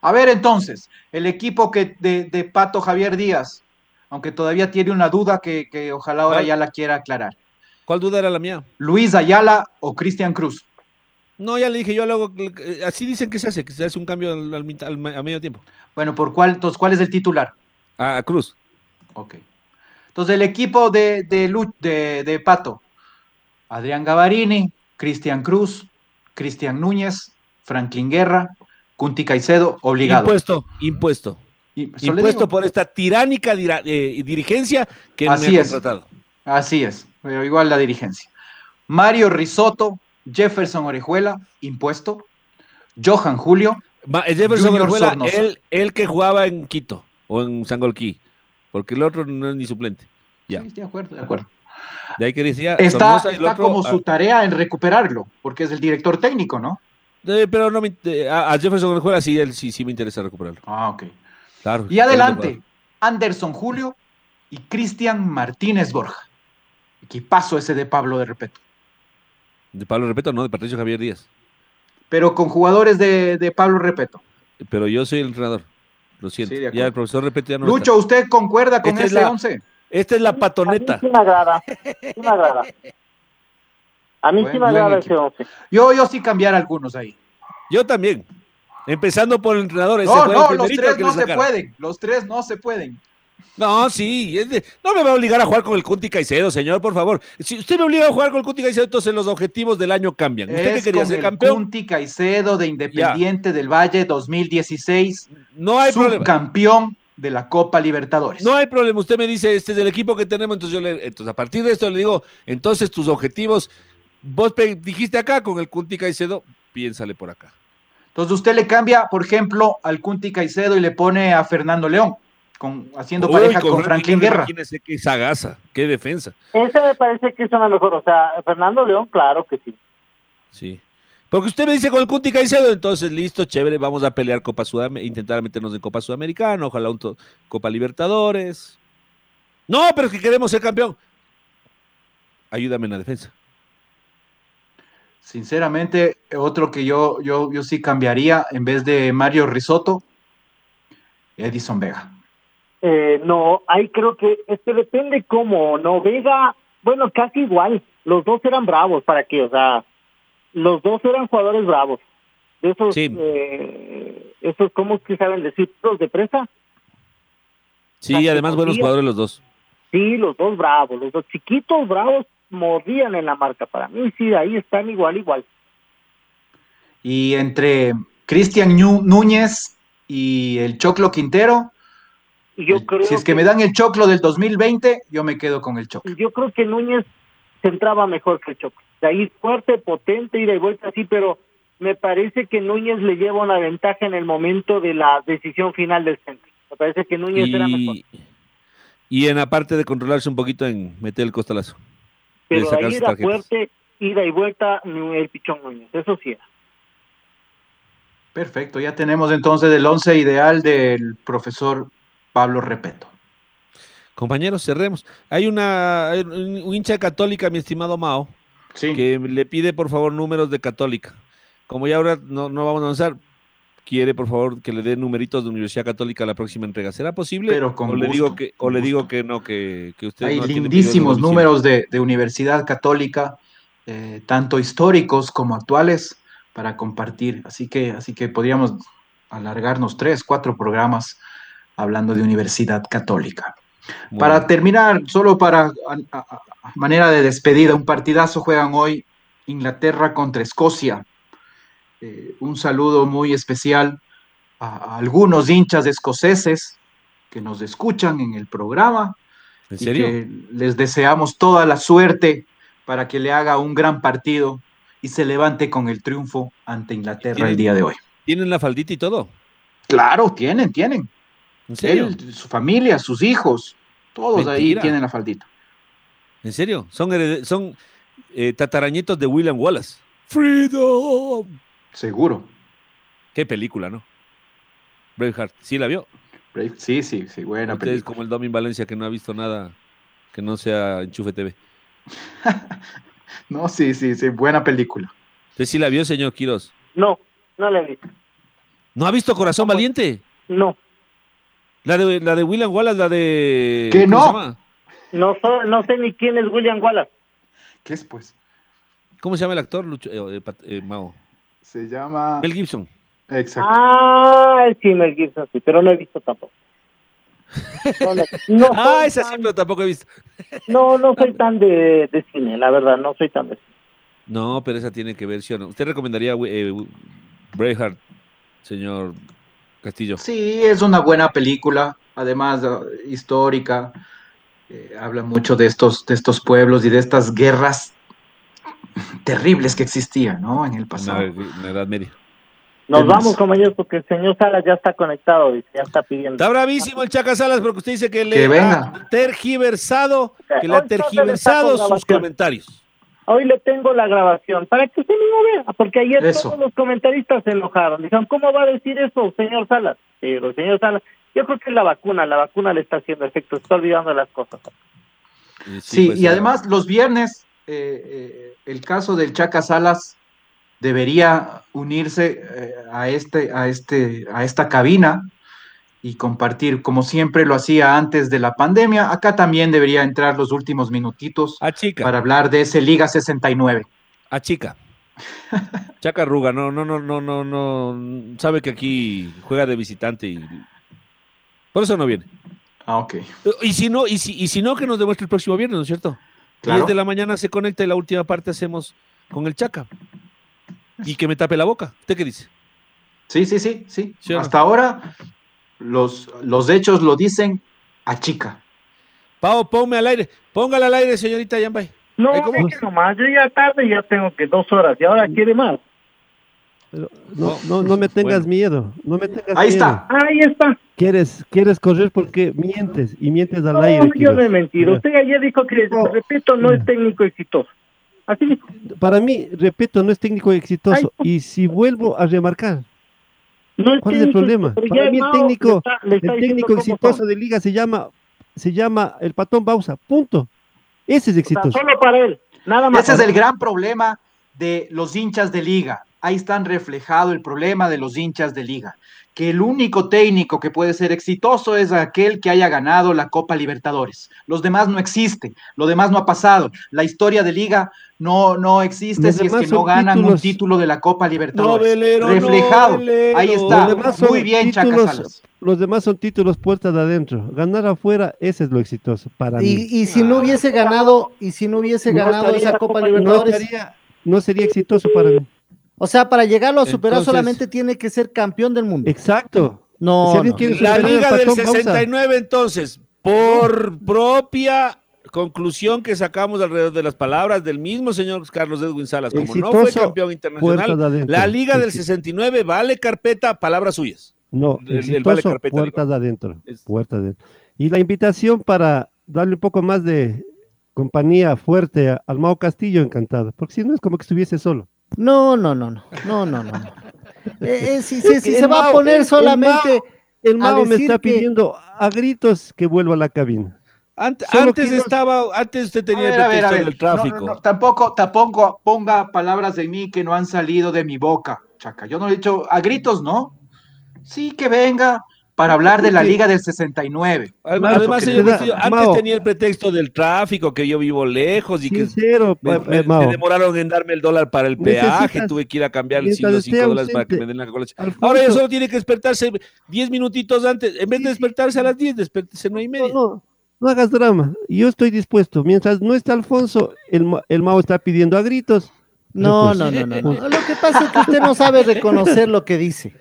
A ver, entonces, el equipo que de, de Pato Javier Díaz, aunque todavía tiene una duda que, que ojalá ahora ¿Cuál? ya la quiera aclarar. ¿Cuál duda era la mía? Luis Ayala o Cristian Cruz. No, ya le dije, yo luego, así dicen que se hace, que se hace un cambio al, a medio tiempo. Bueno, ¿por cuál, entonces, cuál es el titular? A, a Cruz. Ok. Entonces, el equipo de, de, de, de Pato, Adrián Gavarini, Cristian Cruz, Cristian Núñez, Franklin Guerra, Cunti Caicedo, obligado. Impuesto, impuesto. Y- Impuesto por esta tiránica dira- eh, dirigencia que Así me ha es. contratado. Así es, pero igual la dirigencia. Mario Risotto, Jefferson Orejuela, impuesto. Johan Julio, Ma- el Jefferson Junior Orejuela, él, él que jugaba en Quito o en Sangolquí, porque el otro no es ni suplente. Ya, Sí, de acuerdo, de acuerdo. de ahí que decía. Está, el está otro, como ah, su tarea en recuperarlo, porque es el director técnico, ¿no? Eh, pero no me, eh, a, a Jefferson Orejuela sí, él sí, sí me interesa recuperarlo. Ah, ok. Claro. Y adelante, Anderson Julio y Cristian Martínez Borja. Equipazo ese de Pablo de Repeto. De Pablo Repeto, no, de Patricio Javier Díaz. Pero con jugadores de, de Pablo Repeto. Pero yo soy el entrenador. Lo siento. Sí, de ya el profesor Repeto ya no Lucho, ¿usted concuerda con Esta es ese la- 11? está. Esta es la A mí patoneta. sí me agrada, sí me agrada. *laughs* A mí sí me agrada ese equipo. once. Yo, yo sí cambiar algunos ahí. Yo también. Empezando por el entrenador. ese No, fue el no, los tres que no se pueden. Los tres no se pueden. No, sí. de- no me va a obligar a jugar con el Cunti Caicedo, señor, por favor. Si usted me obliga a jugar con el Cunti Caicedo, entonces los objetivos del año cambian. ¿Usted qué Es quería con ser el campeón? Cunti Caicedo de Independiente del Valle 2016, No hay problema. subcampeón de la Copa Libertadores. No hay problema. Usted me dice, este es el equipo que tenemos, entonces yo le, entonces a partir de esto le digo, entonces tus objetivos, vos dijiste acá con el Cunti Caicedo, piénsale por acá. Entonces usted le cambia, por ejemplo, al Cunti Caicedo y le pone a Fernando León, con, haciendo Uy, pareja con Franklin Guerra. Imagínese qué sagaza, qué defensa. Ese me parece que es una mejor. O sea, Fernando León, claro que sí. Sí. Porque usted me dice con el Cunti Caicedo, entonces listo, chévere, vamos a pelear Copa Sudamericana, intentar meternos en Copa Sudamericana, ojalá un Copa Libertadores. No, pero es que queremos ser campeón. Ayúdame en la defensa. Sinceramente, otro que yo, yo, yo sí cambiaría en vez de Mario Risotto, Edison Vega. Eh, no, ahí creo que este depende cómo, ¿no? Vega, bueno, casi igual. Los dos eran bravos, ¿para qué? O sea, los dos eran jugadores bravos. De esos, Sí. eh, esos, ¿cómo es que saben decir? Los de presa. Sí, Casi además buenos jugadores los dos. Sí, los dos bravos, los dos chiquitos bravos mordían en la marca. Para mí, sí, ahí están igual, igual. Y entre Cristian Núñez y el Choclo Quintero, Yo creo si es que, me dan el choclo del 2020, yo me quedo con el choclo. Yo creo que Núñez se entraba mejor que el choclo. De ahí fuerte, potente, ida y vuelta así, pero me parece que Núñez le lleva una ventaja en el momento de la decisión final del centro. Me parece que Núñez y, era mejor. Y en aparte de controlarse un poquito en meter el costalazo. Pero ahí era fuerte, ida y vuelta, el pichón Núñez. Eso sí era. Perfecto, ya tenemos entonces el once ideal del profesor Pablo Repeto. Compañeros, cerremos. Hay una un hincha católica, mi estimado Mao, que le pide por favor números de católica. Como ya ahora no, no vamos a avanzar, quiere por favor que le dé numeritos de Universidad Católica a la próxima entrega. ¿Será posible? Pero con o le digo que o le digo que no, que, que usted Hay no lindísimos números de, de Universidad Católica, eh, tanto históricos como actuales, para compartir. Así que, así que podríamos alargarnos tres, cuatro programas hablando de Universidad Católica. Para terminar, solo para a manera de despedida, un partidazo juegan hoy Inglaterra contra Escocia. Eh, un saludo muy especial a, a algunos hinchas escoceses que nos escuchan en el programa. ¿En y serio? que les deseamos toda la suerte para que le haga un gran partido y se levante con el triunfo ante Inglaterra ¿Tienen- el día de hoy. ¿Tienen la faldita y todo? Claro, tienen, tienen. ¿En serio? Él, su familia, sus hijos, todos ahí tienen la faldita. ¿En serio? Son, son eh, tatarañitos de William Wallace. Freedom. Seguro. Qué película, ¿no? Braveheart. ¿Sí la vio? Brave- Sí, sí, sí, buena Ustedes película. como el Domin Valencia que no ha visto nada que no sea Enchufe TV. *laughs* No, sí, sí, sí, buena película. ¿Usted sí la vio, señor Quiroz? No, no le he visto. ¿No ha visto Corazón Valiente? No, La de, la de William Wallace, la de... ¿Que ¿cómo no? no, so- no sé ni quién es William Wallace. ¿Qué es, pues? ¿Cómo se llama el actor, Lucho- eh, eh, eh, Mao? Se llama... Mel Gibson. Exacto. Ah, sí, Mel Gibson, sí, pero no he visto tampoco. No, no, no *laughs* Ah, esa sí, pero tampoco he visto. No, no soy tan de, de cine, la verdad, no soy tan de cine. No, pero esa tiene que ver, ¿sí o no? ¿Usted recomendaría eh, Braveheart, señor Castillo? Sí, es una buena película, además eh, histórica. eh, habla mucho de estos, de estos pueblos y de estas guerras terribles que existían, ¿no? En el En pasado. la, en la Edad Media. Nos Temas. vamos, compañeros, porque el señor Salas ya está conectado, dice, ya está pidiendo. Está bravísimo el Chaca Salas porque usted dice que le Que ha tergiversado, que le ha tergiversado sus comentarios. Hoy le tengo la grabación para que usted mismo vea, porque ayer Eso. todos los comentaristas se enojaron. Dijeron, ¿cómo va a decir eso, señor Salas? Pero, señor Salas, yo creo que es la vacuna, la vacuna le está haciendo efecto, está olvidando las cosas. Y Sí, pues, y además los viernes, eh, eh, el caso del Chaca Salas debería unirse eh, a, este, a, este, a esta cabina y compartir, como siempre lo hacía antes de la pandemia. Acá también debería entrar los últimos minutitos A chica, para hablar de ese Liga 69. a chica. *laughs* Chaca Arruga, no, no, no, no, no, no. Sabe que aquí juega de visitante y. Por eso no viene. Ah, ok. Y si no, y si, y si no, que nos demuestre el próximo viernes, ¿no es cierto? Claro. 10 de la mañana se conecta y la última parte hacemos con el Chaca. Y que me tape la boca. ¿Usted qué dice? Sí, sí, sí, sí. ¿Sí o no? Hasta ahora los, los hechos lo dicen a chica. Pau, ponme al aire. Póngala al aire, señorita Yambay. No, ¿cómo? deje nomás, yo ya tarde ya tengo que dos horas y ahora quiere más. Pero no, no, no me tengas Bueno. miedo, no me tengas Ahí miedo. está. Ahí está. Quieres, quieres correr porque mientes y mientes al No, aire. yo no he mentido. Usted ayer dijo que, No. repito, no es técnico exitoso. Así dijo. Para mí, repito, no es técnico exitoso. Y si vuelvo a remarcar, No es ¿cuál es el problema? Para mí el técnico, le está- le está el técnico exitoso son. de liga se llama, se llama el patón Bausa. Punto. Ese es O sea, exitoso. solo para él, nada más. Ese es el gran problema de los hinchas de liga. Ahí están reflejado el problema de los hinchas de liga. Que el único técnico que puede ser exitoso es aquel que haya ganado la Copa Libertadores. Los demás no existen, lo demás no ha pasado. La historia de liga no, no existe Los si es que no ganan un título de la Copa Libertadores. Novelero, reflejado. novelero. Ahí está. Muy bien, títulos-. Los demás son títulos puertas de adentro. Ganar afuera, ese es lo exitoso para mí. Y, y si no hubiese ganado, y si no hubiese No ganado estaría- esa Copa no Libertadores, estaría- no sería exitoso para mí. O sea, para llegarlo a superar Entonces- solamente tiene que ser campeón del mundo. Exacto. No, no. La Liga del Patón Bausa, 69, entonces, por propia conclusión que sacamos alrededor de las palabras del mismo señor Carlos Edwin Salas, como no fue campeón internacional, la Liga del Exi- 69 vale carpeta, palabras suyas. No, el- el vale carpeta, puertas digo. adentro. Es- Puertas adentro. Y la invitación para darle un poco más de compañía fuerte a- al Mao Castillo, encantado. Porque si no es como que estuviese solo. No, no, no, no, no, no, no. Eh, eh, si, si- si El se va a poner el solamente El Mao me está que- pidiendo a gritos que vuelva a la cabina. Solo antes quiero- estaba, antes usted A tenía ver, el a ver, a pretexto ver. del No, no, tráfico. no, tampoco, tampoco ponga palabras de mí que no han salido de mi boca, Chaca. Yo no he dicho a gritos, ¿no? Sí, que venga para hablar de la Liga del 69. Además, además, señor Castillo, antes Mao. tenía el pretexto del tráfico, que yo vivo lejos y que Sincero, me, eh, me- eh, me Mao. demoraron en darme el dólar para el peaje, tuve que ir a cambiar los esté 5 dólares para que me den la. Alfonso, Ahora ya solo tiene que despertarse 10 minutitos antes. En vez de despertarse a las 10, despértese a 9 y media. no, no hagas drama. Yo estoy dispuesto. Mientras no está Alfonso, el, Ma- el Mao está pidiendo a gritos. No, no, no, no, no. Lo que pasa es que usted no sabe reconocer lo que dice.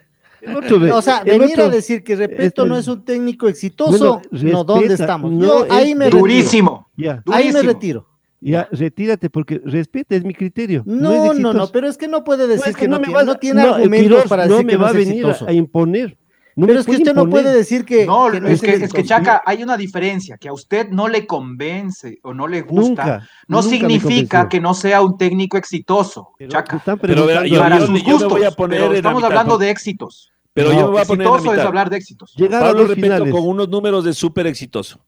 Otro O sea, venir otro- a decir que Repeto este- no es un técnico exitoso, Bueno, no, ¿dónde estamos? no Yo ahí me de- retiro. Durísimo. Ya, Ahí me durísimo. retiro. ya, retírate porque respeta, es mi criterio. No, no, no, pero es que no puede decir No, que, no, me tiene, vas a- no tiene no, argumentos Quiroz para no decir me que va no a es venir a imponer. No pero es que usted no puede decir que, No, que no es que, es que. Chaca, hay una diferencia, que a usted no le convence o no le gusta, Nunca. no nunca significa que no sea un técnico exitoso, Pero Chaca. Pero yo- para a- yo- sus yo gustos, voy a poner pero en la estamos mitad, hablando ¿no? de éxitos. Pero No, yo me voy a poner Exitoso es hablar de éxitos. llegar a Pablo dos Repeto finales. con unos números de súper exitoso.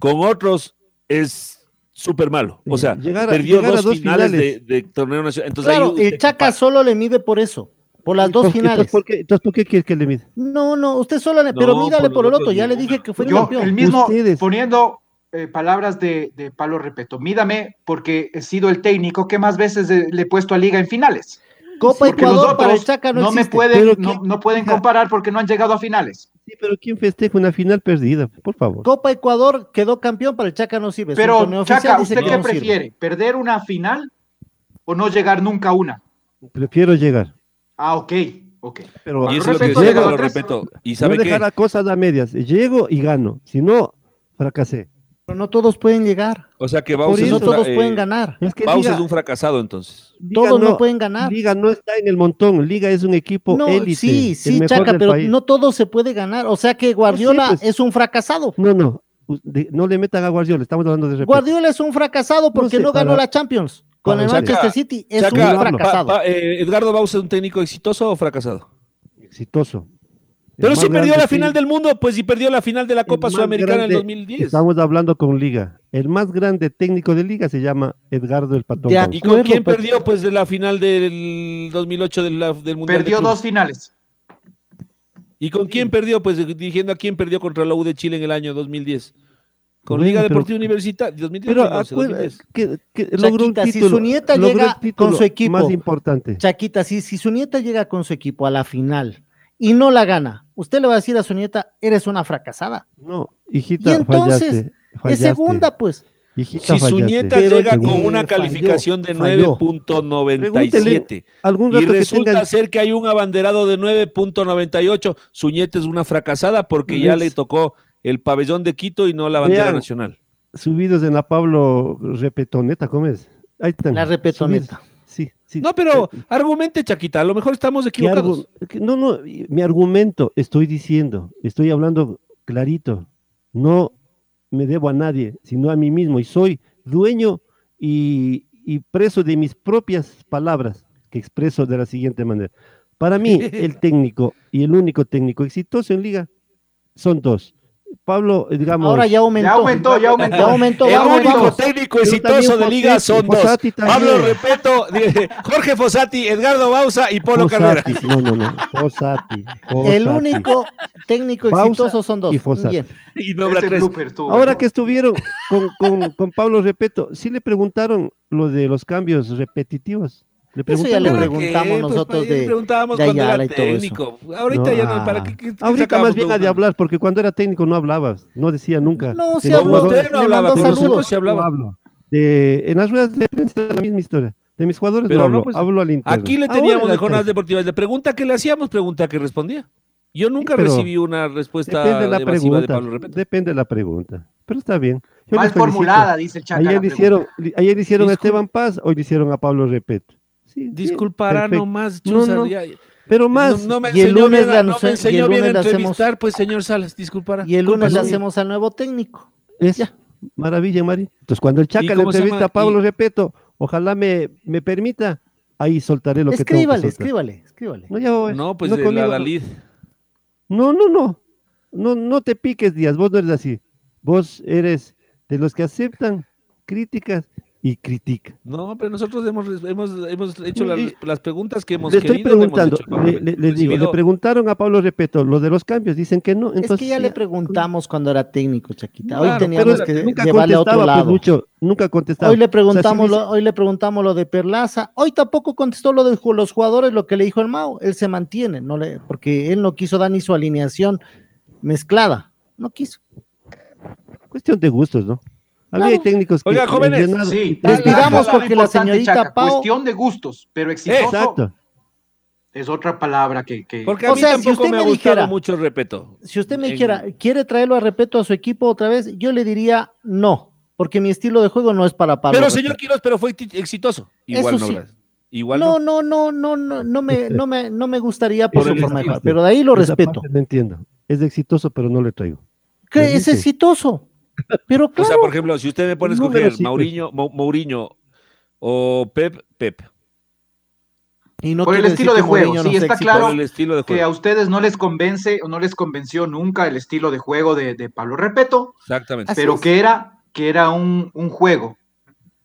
Con otros es súper malo. O sea, Llegar a- perdió llegar a dos, finales, finales. De, de torneo nacional. Entonces, Claro, el Chaca solo le mide por eso, por las dos Entonces, finales. ¿por qué, entonces, ¿por qué quieres que le mida? No, no, usted solo le, pero mírale por el otro, ya le dije que fue Yo, campeón. el mismo, Ustedes. poniendo eh, palabras de, de Pablo Repeto, mídame porque he sido el técnico que más veces eh, le he puesto a Liga en finales. Copa Porque los Ecuador para el Chaca no, no, me pueden, no, ¿quién- no pueden comparar porque no han llegado a finales. Sí, pero ¿quién festeja una final perdida? Por favor. Copa Ecuador quedó campeón, para el Chaca no sirve. Pero, Chaca, ¿usted qué no sirve. prefiere? ¿Perder una final o no llegar nunca a una? Prefiero llegar. Ah, ok, ok. Pero Y eso es lo que respeto, a tres. Repeto. Y no sabe qué? dejar las cosas a medias. Llego y gano. Si no, fracasé. Pero no todos pueden llegar, O sea que es, no un todos eh, pueden ganar. Es que Liga, es un fracasado entonces. Liga Todos no pueden ganar. Liga no está en el montón. Liga es un equipo No, élite. sí, el sí, mejor Chaca, del pero país. no todo se puede ganar. O sea que Guardiola pues. es un fracasado. No, no. No le metan a Guardiola. Estamos hablando de respeto. Guardiola es un fracasado porque sé, no, ganó para- la Champions. Con el Manchester City es Chaca, un fracasado. pa- pa- eh, ¿Edgardo Bausa es un técnico exitoso o fracasado? Exitoso. El Pero si perdió grande, la sí. final del mundo, pues si perdió la final de la El Copa Sudamericana en grande- 2010. Estamos hablando con Liga. El más grande técnico de Liga se llama Edgardo el Patón. ¿Y con quién pues- perdió pues de la final del 2008 del, del Mundial? Perdió dos finales. ¿Y con quién perdió? Pues dirigiendo a quién perdió contra la U de Chile en el año 2010. Con Bueno, Liga pero- Deportiva Universitaria, 2010, Pero 2011, acuerda- 2010. que, que logró un Chaquita, si su nieta logró llega con su equipo, Más importante. Chaquita, si, si su nieta llega con su equipo a la final y no la gana, usted le va a decir a su nieta, eres una fracasada. No, hijita, Y entonces, fallaste, Es segunda, pues. Hijita, Si su nieta Pero llega con una falló, calificación de falló. 9.97 Algún y rato que resulta ser que hay un abanderado de 9.98, su nieta es una fracasada porque ya Es- le tocó el pabellón de Quito y no la bandera Vean. nacional. subidos en la Pablo Repetoneta, ¿cómo es? Ahí están. La repetoneta. Subidos. Sí, sí. No, pero argumente, Chaquita, a lo mejor estamos ¿Qué equivocados. No, no, mi argumento, estoy diciendo, estoy hablando clarito. No me debo a nadie, sino a mí mismo. Y soy dueño y, y preso de mis propias palabras, que expreso de la siguiente manera. Para mí, el *laughs* técnico y el único técnico exitoso en liga son dos. Pablo, eh, digamos... Ahora ya aumentó. Ya aumentó, ya aumentó. Ya aumentó, El vamos, único vamos. técnico Pero exitoso de liga Fossati, son dos. Fossati. Pablo Repeto, *laughs* Jorge Fossati, Edgardo Bausa y Polo Fossati, Carrera. No, no, no. Fossati, El Fossati. único técnico exitoso son dos. y Fossati. Bien. Y tres. blooper estuvo Ahora que estuvieron con, con, con Pablo Repeto, sí le preguntaron lo de los cambios repetitivos. Le ya le preguntamos Pues, nosotros de- le preguntábamos de cuando era y todo eso. técnico. Ahorita No, ya no, ah. ¿para qué? qué- qué Ahorita más bien ha de hablar, porque cuando era técnico no hablabas, no decía nunca. No, Tenía habló, usted no hablaba, nosotros saludos. sí hablaba. No hablo. De- en las ruedas de prensa la misma historia. De mis jugadores Pero no no, hablo, pues, hablo al interno. Aquí le teníamos de jornadas deportivas. De pregunta que le hacíamos, pregunta que respondía. Yo nunca Pero recibí una respuesta Depende de la de pregunta. Pablo Repeto. Depende de la pregunta. Pero está bien. Yo Mal formulada, dice el Chaca. Ayer le hicieron, ayer a Esteban Paz, hoy le hicieron a Pablo Repeto. Sí, Disculpará nomás, No, no, ya- pero más. No, no me Y el lunes bien, la no me y el enseñó bien a hacemos- pues señor Salas, disculpará. Y el lunes le hacemos al nuevo técnico. Es maravilla, Mari. Entonces, cuando el Chaca le entrevista a Pablo Y- Repeto, ojalá me, me permita, ahí soltaré lo que Escríbale, escríbale, escríbale. No, ya. No, pues No de la conmigo. Dalid. No, no, no. No, no te piques, Díaz. Vos no eres así. Vos eres de los que aceptan críticas y critican. No, pero nosotros hemos, hemos, hemos hecho las, las preguntas que hemos Le estoy querido. hemos preguntando, hecho, Pablo le, les digo, le preguntaron a Pablo Repeto lo de los cambios, dicen que no. Entonces, es que ya le preguntamos cuando era técnico, Chaquita. Hoy teníamos pero que nunca llevarle a otro contestaba, pues, lado. Lucho, nunca contestaba. Hoy le O sea, preguntamos, si lo, hoy le preguntamos lo de Perlaza. Hoy tampoco contestó lo de los jugadores, lo que le dijo el Mao. Él se mantiene, no le, porque él no quiso dar ni su alineación mezclada. No quiso. Cuestión de gustos, ¿no? Había Claro. técnicos que... Oiga, jóvenes, Sí, Les la- pidamos la- porque la señorita Chaca, Pau- Cuestión de gustos, pero exitoso Exacto. es otra palabra que. que- Porque a O mí sea, si tampoco usted me me dijera- mucho Repeto. Si usted me En- dijera, ¿quiere traerlo a Repeto a su equipo otra vez? Yo le diría no, porque mi estilo de juego no es para Pablo. Pero señor Quiroz, pero fue exitoso. Igual Eso no. sí. gracias. Igual no, no. no, no, no, no, me, *laughs* no me, no me gustaría por su forma de jugar, triste. pero de ahí lo Esa respeto. No entiendo. Es exitoso, pero no le traigo. Lo es exitoso, pero O sea, claro, por ejemplo, si usted me pone a escoger. Mauriño, Mourinho o Pep, Pep. y no por el estilo de que juego, Mourinho sí, no está claro el estilo de que juego. a ustedes no les convence o no les convenció nunca el estilo de juego de, de Pablo Repeto, Exactamente. Pero que era, que era un, un juego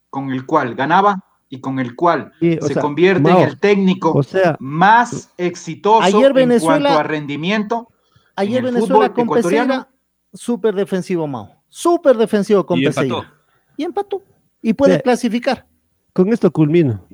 con el cual ganaba y con el cual Sí, se sea, convierte Mao, en el técnico O sea, más exitoso Ayer en Venezuela- cuanto a rendimiento. Ayer en el Venezuela fútbol con ecuatoriano. Súper defensivo Mao, súper defensivo con Y empató. Y empató. Y puede clasificar. con esto culmino.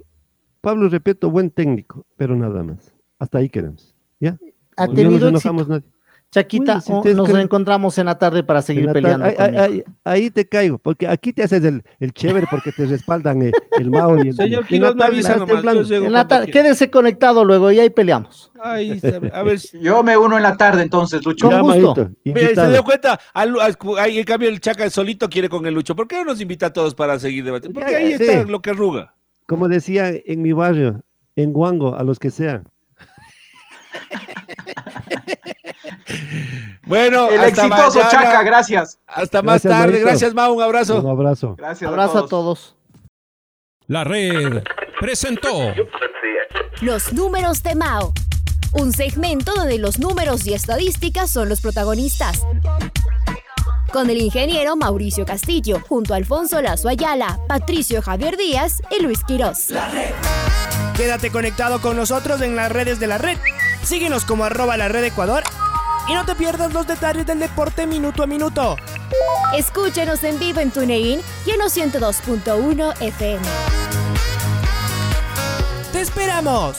Pablo Repeto, buen técnico, pero nada más. Hasta ahí quedamos. ¿Ya? Ha No nos enojamos éxito. nadie. Chaquita, si oh, nos creen- encontramos en la tarde para seguir peleando. tarde- ahí, conmigo. ahí- ahí te caigo, porque aquí te haces el, el chévere porque te respaldan eh, el Mao y el Señor Quiroz, me avisa nomás. yo En la tarde, quédese conectado luego y ahí peleamos. Ahí está, a ver, si- Yo me uno en la tarde entonces, Lucho. Con gusto. Se dio cuenta, al- al- ahí en cambio el Chaca solito quiere con el Lucho. ¿Por qué no nos invita a todos para seguir debatiendo? Porque Ya, ahí sí. está lo que arruga. Como decía en mi barrio, en Guango, a los que sean. *laughs* *laughs* Bueno, El hasta exitoso mañana. Chaca, gracias. Hasta más Gracias, tarde. Gracias, Mau. Un abrazo. Un abrazo. Gracias Abrazo a todos. La red presentó Los números de Mao. Un segmento donde los números y estadísticas son los protagonistas. Con el ingeniero Mauricio Castillo, junto a Alfonso Lazo Ayala, Patricio Javier Díaz y Luis Quirós. Quédate conectado con nosotros en las redes de la red. Síguenos como arroba la red Ecuador y no te pierdas los detalles del deporte minuto a minuto. Escúchenos en vivo en TuneIn y en los 102.1 FM. ¡Te esperamos!